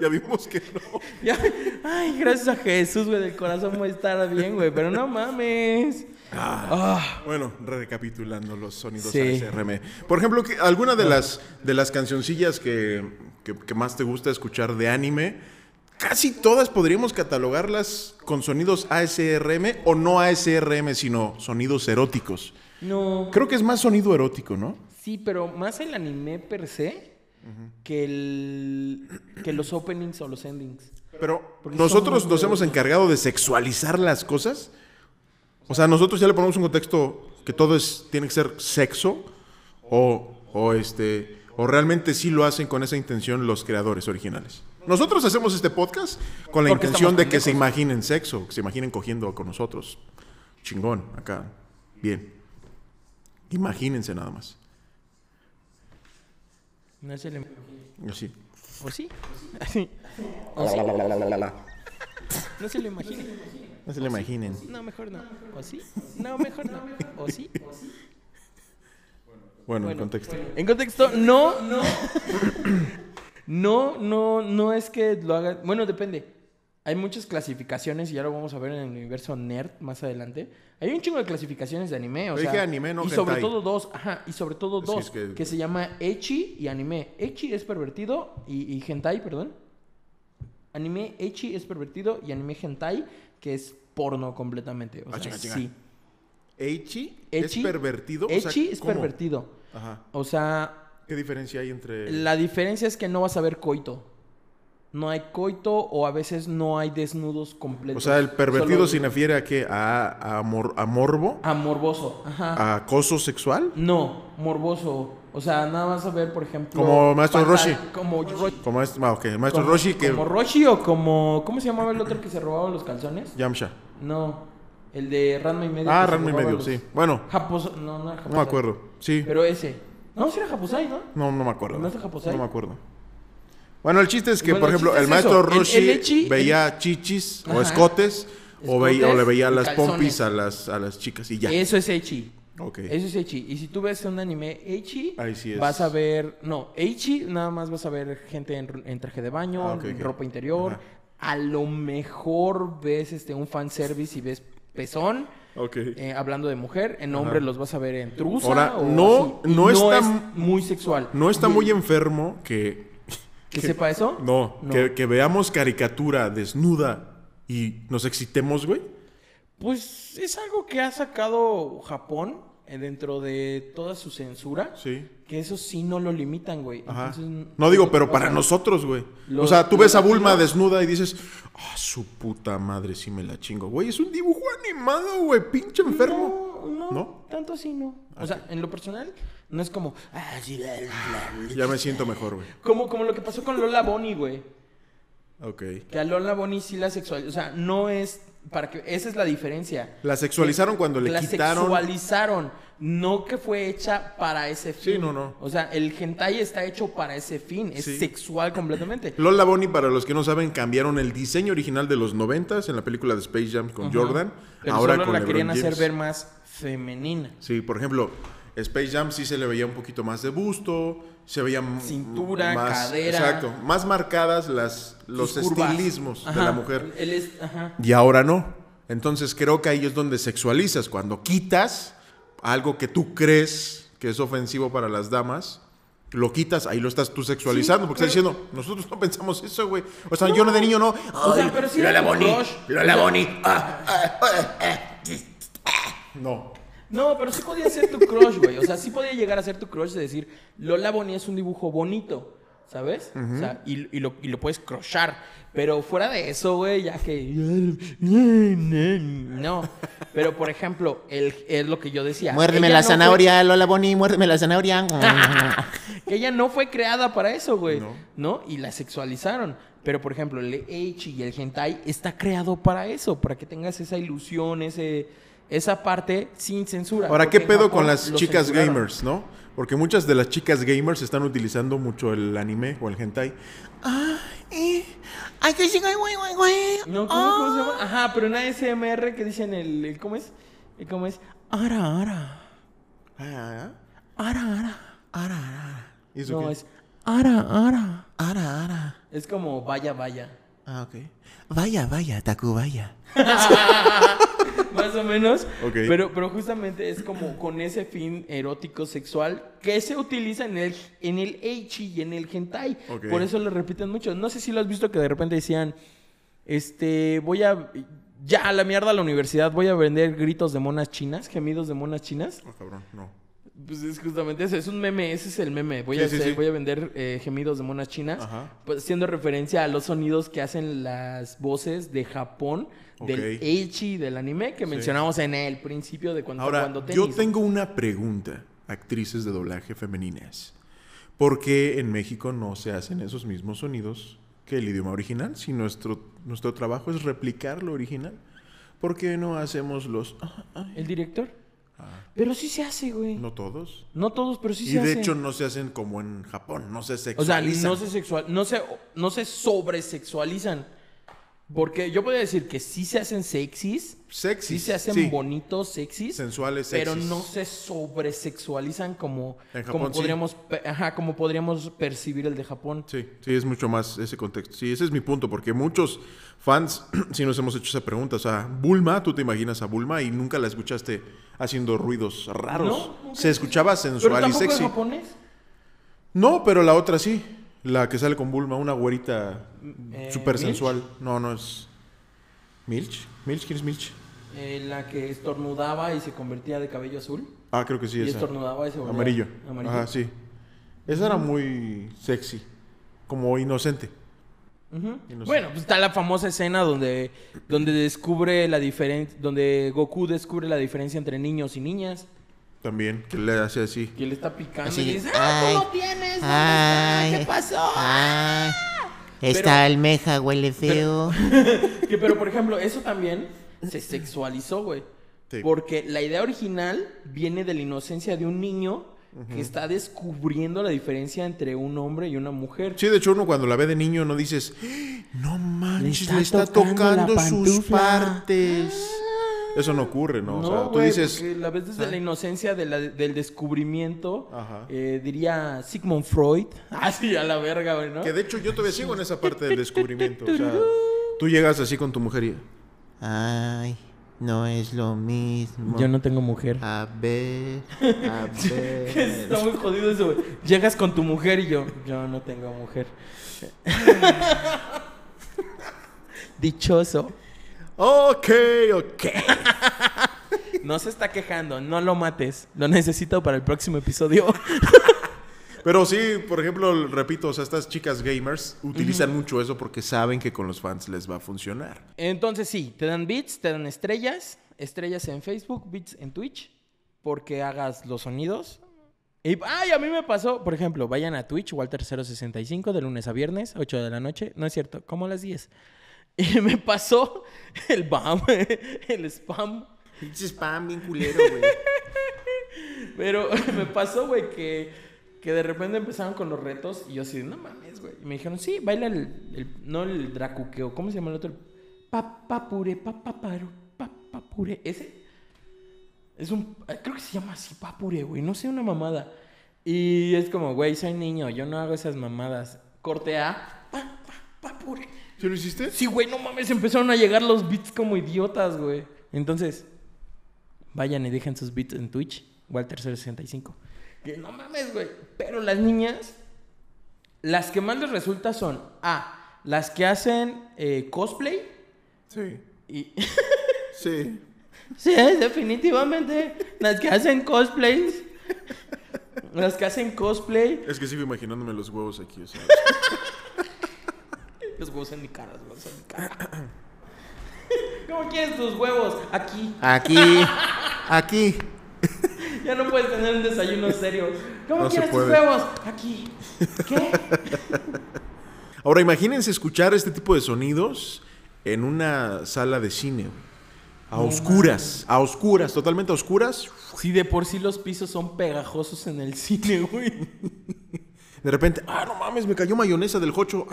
A: Ya vimos que no.
B: Ya- Ay, gracias a Jesús, güey. Del corazón voy a estar bien, güey. Pero no mames. Ah.
A: Bueno, recapitulando los sonidos
B: Sí.
A: ASRM. Por ejemplo, ¿qué- ¿alguna de las, de las cancioncillas que, que- que más te gusta escuchar de anime? Casi todas podríamos catalogarlas con sonidos ASRM o no ASRM, sino sonidos eróticos.
B: No.
A: Creo que es más sonido erótico, ¿no?
B: Sí, pero más el anime per se que, el, que los openings o los endings.
A: Pero
B: Porque
A: nosotros nos hemos encargado de sexualizar las cosas. O sea, nosotros ya le ponemos un contexto que todo es tiene que ser sexo o, o este o realmente sí lo hacen con esa intención los creadores originales. Nosotros hacemos este podcast con la
B: Porque
A: intención de que se imaginen sexo, que se imaginen cogiendo con nosotros. Chingón, acá. Bien. Imagínense nada más.
B: No se le...
A: Así.
B: ¿O sí? Así. ¿O sí? No se lo imagine.
A: No se lo imaginen.
B: No, mejor no. ¿O sí? No, mejor no. ¿O sí?
A: Bueno, en
B: Bueno.
A: contexto.
B: En contexto, no, no. No, no, no es que lo haga. Bueno, depende. Hay muchas clasificaciones y ya lo vamos a ver en el universo nerd más adelante. Hay un chingo de clasificaciones de anime, o
A: Dije
B: sea,
A: anime, no
B: y sobre
A: hentai.
B: todo dos, ajá, y sobre todo dos,
A: es que-
B: que... se llama echi y anime. Echi es pervertido y, y hentai, perdón. Anime echi es pervertido y anime hentai que es porno completamente, o
A: Ah,
B: sea,
A: chinga, chinga.
B: sí. Echi-
A: es pervertido. O sea,
B: Echi es
A: ¿cómo?
B: pervertido.
A: Ajá.
B: O sea,
A: ¿Qué diferencia hay entre.?
B: La diferencia es que no vas a ver coito. No hay coito o a veces no hay desnudos completos.
A: O sea, el pervertido
B: Solo
A: se refiere a qué? ¿A, a, mor- a morbo?
B: A morboso. Ajá.
A: ¿A acoso sexual?
B: No, morboso. O sea, nada más a ver, por ejemplo...
A: Como Maestro Roshi.
B: Como, Ro-
A: Como es, ah, maestro
B: como-
A: Roshi que.
B: Como Roshi o como... ¿Cómo se llamaba el otro que se robaba los calzones?
A: Yamcha.
B: No, el de Ranma y medio.
A: Ah, Ranma y medio,
B: los-
A: sí. Bueno,
B: Japos... No, no era Japosai.
A: no me acuerdo. Sí.
B: Pero ese. No, sí era Japosai, ¿no?
A: No, no me acuerdo.
B: ¿El maestro Japosai?
A: No me acuerdo. Bueno, el chiste es que,
B: Bueno,
A: por ejemplo, el
B: es
A: maestro.
B: El-
A: Roshi
B: el
A: veía chichis o escotes, o, veía, o le veía las
B: calzones.
A: pompis a las, a las chicas y ya.
B: Eso es Echi.
A: Ok.
B: Eso es Echi. Y si tú ves un anime Echi,
A: sí
B: vas a ver. No, Echi nada más vas a ver gente en, en traje de baño,
A: Ah,
B: en ropa interior.
A: Ajá.
B: A lo mejor ves este un fanservice y ves pezón.
A: Ok.
B: eh, hablando de mujer, en hombre los vas a ver en trusa.
A: Ahora,
B: o
A: no- no está
B: es muy sexual.
A: No está muy enfermo que.
B: ¿Que sepa eso?
A: No,
B: No.
A: Que, que veamos caricatura desnuda y nos excitemos, güey.
B: Pues es algo que ha sacado Japón eh, dentro de toda su censura.
A: Sí.
B: Que eso sí no lo limitan, güey.
A: Ajá.
B: Entonces,
A: no digo, pero
B: o
A: para
B: sea,
A: nosotros, güey.
B: lo-
A: O sea, tú ves a Bulma desnuda y dices, ah, su puta madre, sí me la chingo. Güey, es un dibujo animado, güey, pinche enfermo.
B: No, no,
A: ¿No?
B: tanto así no. O sea, en lo personal, no es como. ah, sí, bla, bla, bla.
A: Ya me siento mejor, güey.
B: Como, como lo que pasó con Lola Bonnie, güey.
A: Ok.
B: Que a Lola Bonnie sí la sexual. O sea, no es para que esa es la diferencia.
A: La sexualizaron cuando le
B: la
A: quitaron.
B: sexualizaron, no que fue hecha para ese fin.
A: Sí, no, no.
B: O sea, el hentai está hecho para ese fin, es
A: Sí.
B: sexual completamente.
A: Lola Bonnie, para los que no saben, cambiaron el diseño original de los noventas en la película de Space Jam con Jordan.
B: Pero
A: ahora
B: solo
A: con
B: la
A: LeBron
B: querían hacer ver más femenina.
A: Sí, por ejemplo, Space Jam sí se le veía un poquito más de busto, se veía
B: Cintura,
A: más,
B: cadera.
A: Exacto, más marcadas las los estilismos de la mujer.
B: Él es, ajá.
A: Y ahora no. Entonces creo que ahí es donde sexualizas, cuando quitas algo que tú crees que es ofensivo para las damas, lo quitas, ahí lo estás tú sexualizando,
B: Sí,
A: porque estás diciendo, nosotros no pensamos eso, güey. O sea, yo no de niño no.
B: O sea, pero sí
A: Lola
B: crush.
A: Lola Bonnie. ah, ah, ah, ah. No.
B: No, pero sí podía ser tu crush, güey. O sea, sí podía llegar a ser tu crush de decir, Lola Bonnie es un dibujo bonito, ¿sabes? O sea, y, y lo, y lo puedes crushar. Pero fuera de eso, güey, ya que... No. Pero, por ejemplo, el, es lo que yo decía.
D: Muérdeme la
B: no fue-
D: zanahoria, Lola Bonnie, muérdeme la zanahoria.
B: que ella no fue creada para eso, güey.
A: No.
B: No. Y la sexualizaron. Pero, por ejemplo, el H y el hentai está creado para eso, para que tengas esa ilusión, ese, esa parte sin censura.
A: Ahora, ¿qué pedo
B: Japón
A: con las chicas
B: censuraron.
A: gamers, no? Porque muchas de las chicas gamers están utilizando mucho el anime o el hentai.
D: Ay, que siga, güey, güey, güey.
B: No, ¿cómo, cómo se llama? Ajá, pero en ASMR que dicen el, el- ¿cómo es? El ¿Cómo es? Ara, ara.
A: Ah,
B: Ara, ara.
D: Ara, ara.
A: ¿y eso
B: No,
A: qué?
B: es ara, ara.
D: Ara, ara.
B: Es como vaya, vaya.
D: Ah, ok. Vaya, vaya, Tacubaya.
B: Más o menos. Pero, pero justamente es como con ese fin erótico sexual que se utiliza en el, en el Eichi y en el hentai. Por eso lo repiten mucho. No sé si lo has visto que de repente decían, este, voy a... Ya, a la mierda a la universidad, voy a vender gritos de monas chinas, gemidos de monas chinas.
A: Ah, cabrón, no.
B: Pues es justamente eso, es un meme, ese es el meme. Voy,
A: Sí,
B: a,
A: sí,
B: hacer-
A: sí.
B: voy a vender eh, gemidos de monas chinas,
A: Ajá.
B: pues haciendo referencia a los sonidos que hacen las voces de Japón, del. Eichi, del anime, que mencionamos en el principio de cuando
A: Ahora,
B: cuando
A: yo tengo una pregunta, actrices de doblaje femeninas. ¿Por qué en México no se hacen esos mismos sonidos que el idioma original? Si nuestro, nuestro trabajo es replicar lo original. ¿Por qué no hacemos los... ah, ah?
B: ¿El director? Pero sí se hace, güey. No,
A: No todos.
B: todos, pero sí
A: y
B: se
A: de
B: hace.
A: hecho no se hacen como en Japón, no se
B: o sea,
A: sexualizan.
B: no se sexual, no se, no se sobresexualizan. Porque yo podría decir que sí se hacen sexys,
A: Sexys,
B: sí se hacen
A: sí.
B: bonitos, sexys,
A: Sensuales,
B: pero
A: sexys.
B: no se sobresexualizan como,
A: En
B: como
A: Japón,
B: podríamos, ajá, como podríamos percibir el de Japón.
A: Sí, sí, es mucho más ese contexto. Sí, ese es mi punto, porque muchos fans sí nos hemos hecho esa pregunta. O sea, Bulma, tú te imaginas a Bulma y nunca la escuchaste haciendo ruidos raros.
B: No.
A: Se escuchaba
B: Pero
A: sensual y sexy.
B: en japonés.
A: No, pero la otra sí. La que sale con Bulma, una güerita
B: Eh,
A: súper sensual. No, no es. ¿Milch? ¿Milch? ¿Quién es Milch?
B: Eh, la que estornudaba y se convertía de cabello azul.
A: Ah, creo que sí,
B: y
A: esa.
B: estornudaba y se volvía
A: Amarillo.
B: amarillo.
A: Ajá, sí. Esa era muy sexy. Como. Inocente.
B: Bueno, pues está la famosa escena donde, donde descubre la diferencia, donde Goku descubre la diferencia entre niños y niñas.
A: También, que le hace así.
B: Que le está picando
D: Así,
B: y dice, ¡ah,
D: ay,
B: tú lo tienes! ¿Dónde
D: ay,
B: está? ¿Qué pasó?
D: Ay, esta almeja huele feo.
B: Que, pero, por ejemplo, eso también se sexualizó, güey.
A: Sí.
B: Porque la idea original viene de la inocencia de un niño que está descubriendo la diferencia entre un hombre y una mujer.
A: Sí, de hecho, uno cuando la ve de niño no dices, "¡Ah! no manches,
B: Le
A: le
B: está
A: está,
B: tocando
A: tocando, sus
B: pantufla".
A: partes. Eso no ocurre, ¿no?
B: No,
A: o sea, tú
B: güey,
A: dices,
B: la ves desde la inocencia de la- del descubrimiento,
A: Ajá.
B: eh, diría Sigmund Freud. Ah, sí, a la verga, güey, ¿no?
A: que de hecho yo todavía sigo en esa parte del descubrimiento. O sea, tú llegas así con tu mujer y,
D: Ay, no es lo mismo.
B: Yo no tengo mujer.
D: A ver, a ver.
B: Está muy jodido eso, güey. Llegas con tu mujer y yo, yo no tengo mujer. Dichoso.
A: Ok, ok.
B: No se está quejando, no lo mates. Lo necesito para el próximo episodio.
A: Pero sí, por ejemplo, repito, o sea, estas chicas gamers utilizan mucho eso porque saben que con los fans les va a funcionar.
B: Entonces sí, te dan bits, te dan estrellas, estrellas en Facebook, bits en Twitch, porque hagas los sonidos. Y, ay, a mí me pasó, por ejemplo, vayan a Twitch, Walter065, de lunes a viernes, 8 de la noche, no es cierto, como a las 10. Y me pasó el BAM, el spam.
A: Pinche spam bien culero, güey.
B: Pero me pasó, güey, que, que de repente empezaron con los retos y yo así, no mames, güey. Y me dijeron, sí, baila el, el- no el dracuqueo, ¿cómo se llama el otro? Papapure, papaparo, papapure. Ese es un, creo que se llama así, papure, güey, no sé, una mamada. Y es como, güey, soy niño, yo no hago esas mamadas. Corte A, pa, pa, papure.
A: ¿Sí lo hiciste?
B: Sí, güey, no mames, empezaron a llegar los beats como idiotas, güey. Entonces, vayan y dejen sus beats en Twitch, Walter065. Que no mames, güey. Pero las niñas, las que más les resulta son, A, las que hacen eh, cosplay
A: Sí.
B: y...
A: Sí.
B: sí, definitivamente, las que hacen cosplays. Las que hacen cosplay.
A: Es que sigo imaginándome los huevos aquí, o sea.
B: Los huevos en mi cara, los huevos en mi cara. ¿Cómo quieres tus huevos? Aquí.
A: Aquí. Aquí.
B: Ya no puedes tener un desayuno serio. ¿Cómo
A: No
B: quieres tus huevos? Aquí. ¿Qué?
A: Ahora imagínense escuchar este tipo de sonidos en una sala de cine. A oscuras, a oscuras, totalmente a oscuras.
B: Si de por sí los pisos son pegajosos en el cine, güey.
A: De repente, ah, no mames, me cayó mayonesa del jocho.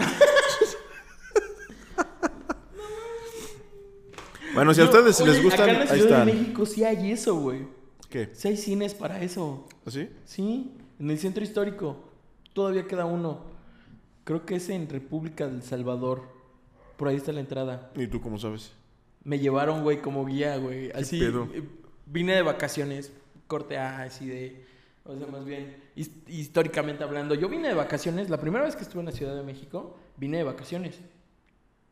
A: Bueno, si a ustedes
B: Oye,
A: les gustan,
B: Acá en la
A: ahí
B: Ciudad de. México sí hay eso, güey.
A: ¿Qué?
B: Sí hay cines para eso.
A: ¿Así?
B: Sí, en el centro histórico. Todavía queda uno. Creo que es en República del Salvador. Por ahí está la entrada.
A: ¿Y tú cómo sabes?
B: Me llevaron, güey, como guía, güey. Así.
A: pedo?
B: eh, Vine de vacaciones. Corte A, así de. O sea, más bien, his- históricamente hablando. Yo vine de vacaciones. La primera vez que estuve en la Ciudad de México, vine de vacaciones.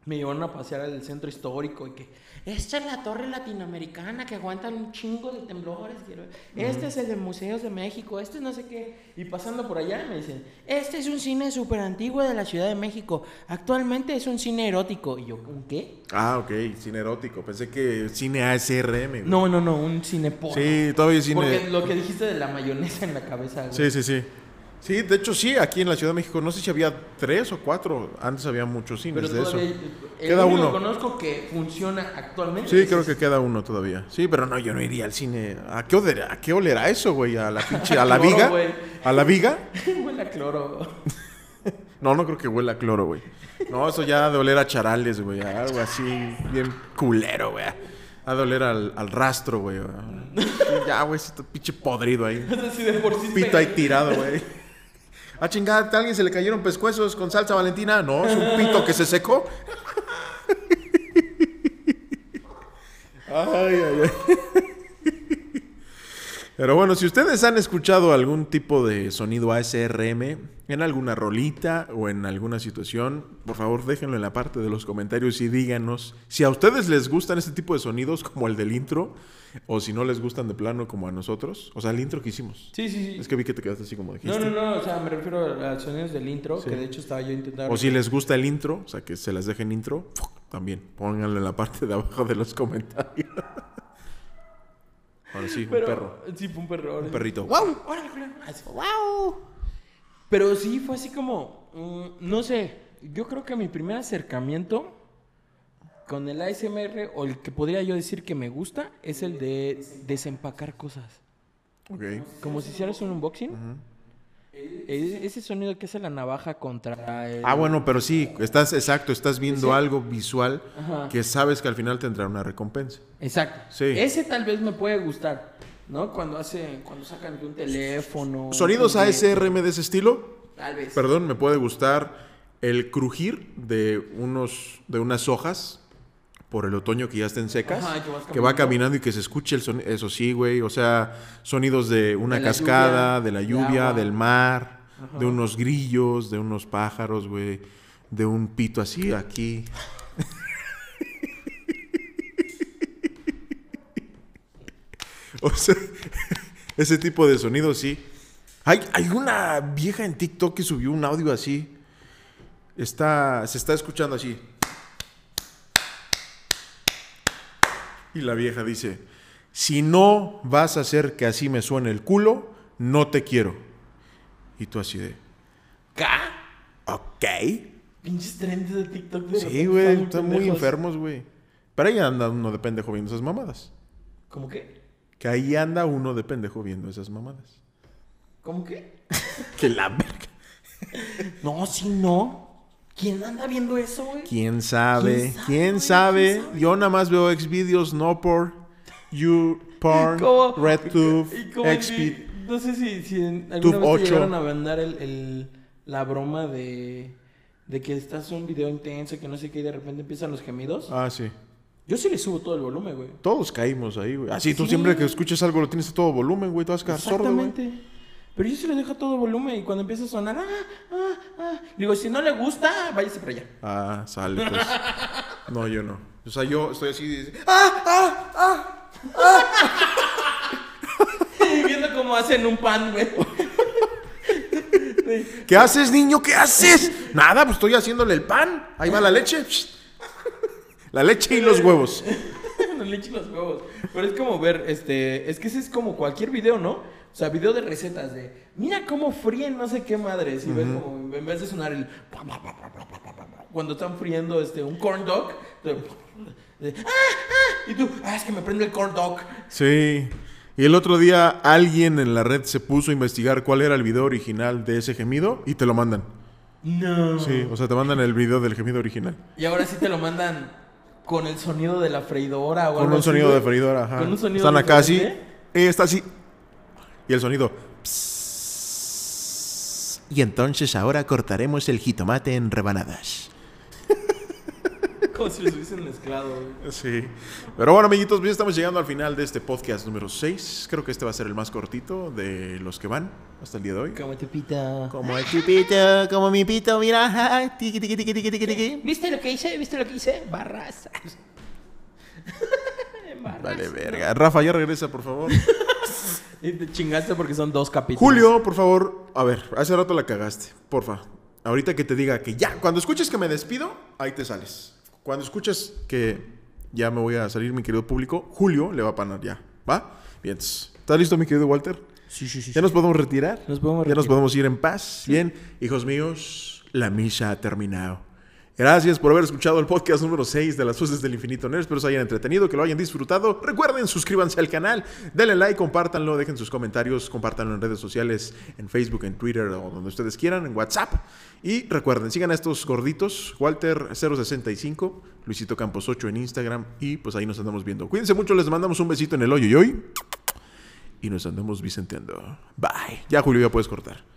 B: Me llevaron a pasear al centro histórico y que. Esta es la torre latinoamericana que aguanta un chingo de temblores. quiero- Este es el de Museos de México. Este es no sé qué. Y pasando por allá me dicen: Este es un cine súper antiguo de la Ciudad de México. Actualmente es un cine erótico. Y yo, ¿un qué?
A: Ah, ok, cine erótico. Pensé que cine ASRM. güey.
B: No, no, no, un cine porno.
A: Sí, todavía es
B: Porque
A: cine.
B: lo que dijiste de la mayonesa en la cabeza, güey.
A: Sí, sí, sí. Sí, de hecho sí, aquí en la Ciudad de México, no sé si había tres o cuatro, antes había muchos cines
B: Pero
A: de eso.
B: todavía el
A: Queda
B: único
A: uno.
B: que conozco que funciona actualmente.
A: Sí, creo
B: ese.
A: que queda uno todavía. Sí, pero no, yo no iría al cine. ¿A qué olerá, a qué olerá eso, güey? ¿A la pinche, a la
B: Cloro,
A: viga? ¿A la viga?
B: Huele a cloro.
A: No, no creo que huela a cloro, güey. No, eso ya ha de oler a charales, güey. Algo así, bien culero, güey. Ha de oler al, al rastro, güey. Ya, güey, está pinche podrido ahí. Pito ahí tirado, güey. Ah, chingada, ¿a alguien se le cayeron pescuezos con salsa valentina? No, es un pito que se secó. Ay, ay, ay. Pero bueno, si ustedes han escuchado algún tipo de sonido ASRM en alguna rolita o en alguna situación, por favor déjenlo en la parte de los comentarios y díganos si a ustedes les gustan este tipo de sonidos como el del intro o si no les gustan de plano como a nosotros. O sea, el intro que hicimos.
B: Sí, sí, sí.
A: Es que vi que te quedaste así como dijiste.
B: No, no, no, o sea, me refiero a los sonidos del intro, que de hecho estaba yo intentando...
A: O si les gusta el intro, o sea, que se las dejen intro, también pónganlo en la parte de abajo de los comentarios. Sí,
B: Pero-
A: un perro.
B: Sí, fue un perro.
A: Un perrito.
B: ¡Wow! ¡Órale, ¡Wow! Pero sí, fue así como... mm, no sé, yo creo que mi primer acercamiento con el ASMR, o el que podría yo decir que me gusta, es el de desempacar cosas.
A: Ok.
B: Como si hicieras un unboxing. E- Ese sonido que hace la navaja contra el...
A: Ah, bueno, pero sí, estás exacto, estás viendo algo visual
B: Ajá.
A: que sabes que al final tendrá una recompensa.
B: Exacto.
A: Sí.
B: Ese tal vez me puede gustar, ¿no? Cuando hace, cuando sacan de un teléfono.
A: Sonidos ASRM de ese estilo,
B: Tal vez.
A: perdón, me puede gustar el crujir de unos de unas hojas por el otoño que ya estén secas,
B: Ajá, que
A: va
B: caminando.
A: y que se escuche el sonido, eso sí, güey, o sea, sonidos de una
B: De
A: cascada,
B: lluvia,
A: de la lluvia, del mar,
B: Ajá.
A: de unos grillos, de unos pájaros, güey, de un pito así aquí. o sea, ese tipo de sonidos sí. Hay, hay una vieja en TikTok que subió un audio así. Está, se está escuchando así. Y la vieja dice, si no vas a hacer que así me suene el culo, no te quiero. Y tú así de,
B: ¿Ca?
A: ok.
B: pinches trends de TikTok. de
A: Sí, güey,
B: están
A: están muy enfermos, güey. Pero ahí anda uno de pendejo viendo esas mamadas.
B: ¿Cómo qué?
A: Que ahí anda uno de pendejo viendo esas mamadas.
B: ¿Cómo qué?
A: Que la verga.
B: No, sí, no. ¿Quién anda viendo eso, güey?
A: ¿Quién sabe?
B: ¿Quién
A: ¿Quién
B: sabe.
A: Yo nada más veo Xvideos, no por You Porn,
B: ¿Cómo?
A: RedTube,
B: mi- No sé si, si en
A: Tube
B: alguna vez te
A: 8.
B: llegaron a mandar el, el- la broma de, de que estás un video intenso, que no sé qué, y de repente empiezan los gemidos.
A: Ah, sí.
B: Yo sí le subo todo el volumen, güey.
A: Todos caímos ahí, güey. Así tú
B: Sí.
A: siempre que escuches algo lo tienes a todo volumen, güey. Te vas a quedar sordo, güey.
B: Exactamente. Pero yo sí le dejo a todo volumen y cuando empieza a sonar, ah, ah, ah. Digo, si no le gusta, váyase para allá.
A: Ah, sale, pues. No, yo no. O sea, yo estoy así y dice, ¡Ah!
B: Y viendo cómo hacen un pan, güey.
A: ¿Qué haces, niño? ¿Qué haces? Nada, pues estoy haciéndole el pan. Ahí va la leche. La leche y los huevos.
B: la leche y los huevos. Pero es como ver, este, es que ese es como cualquier video, ¿no? O sea, video de recetas de, mira cómo fríen no sé qué madres. Y ves como, en vez de sonar el... Cuando están friendo este, un corn dog, de- ¡ah, ah! Y tú, ah, es que me prende el corn dog.
A: Sí. Y el otro día alguien en la red se puso a investigar cuál era el video original de ese gemido y te lo mandan.
B: No.
A: Sí, o sea, te mandan el video del gemido original.
B: Y ahora sí te lo mandan con el sonido de la freidora o
A: Con
B: algo
A: un
B: así,
A: sonido de freidora, ajá.
B: Con un sonido
A: Están acá así. eh, está así. Y el sonido. pss. Y entonces ahora cortaremos el jitomate en rebanadas.
B: Como si los hubiesen mezclado, güey.
A: Sí. Pero bueno, amiguitos, pues ya estamos llegando al final de este podcast número 6. Creo que este va a ser el más cortito de los que van hasta el día de hoy.
B: Como tu pita.
A: Como el chupito, como mi pito, mira. Tiki, tiki, tiki, tiki, tiki, tiki.
B: ¿Viste lo que hice? ¿Viste lo que hice? Barras. Barras.
A: Vale, verga. Rafa, ya regresa, por favor.
B: Y te chingaste porque son dos capítulos.
A: Julio, por favor. A ver, hace rato la cagaste. Porfa. Ahorita que te diga que ya, cuando escuches que me despido, ahí te sales. Cuando escuches que ya me voy a salir, mi querido público, Julio le va a panar ya. ¿Va? Bien. ¿Estás listo, mi querido Walter?
B: Sí, sí, sí.
A: ¿Ya nos podemos retirar?
B: Nos podemos
A: ¿Ya nos podemos ir en paz? Bien, hijos míos, la misa ha terminado. Gracias por haber escuchado el podcast número 6 de Las Voces del Infinito. Nerd. Espero se hayan entretenido, que lo hayan disfrutado. Recuerden, suscríbanse al canal, denle like, compártanlo, dejen sus comentarios, compártanlo en redes sociales, en Facebook, en Twitter o donde ustedes quieran, en WhatsApp. Y recuerden, sigan a estos gorditos, Walter065, Luisito Campos 8 en Instagram y pues ahí nos andamos viendo. Cuídense mucho, les mandamos un besito en el hoyo y hoy y nos andamos vicenteando. Bye. Ya, Julio, ya puedes cortar.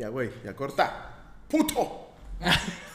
A: Ya, güey, ya corta. ¡Puto!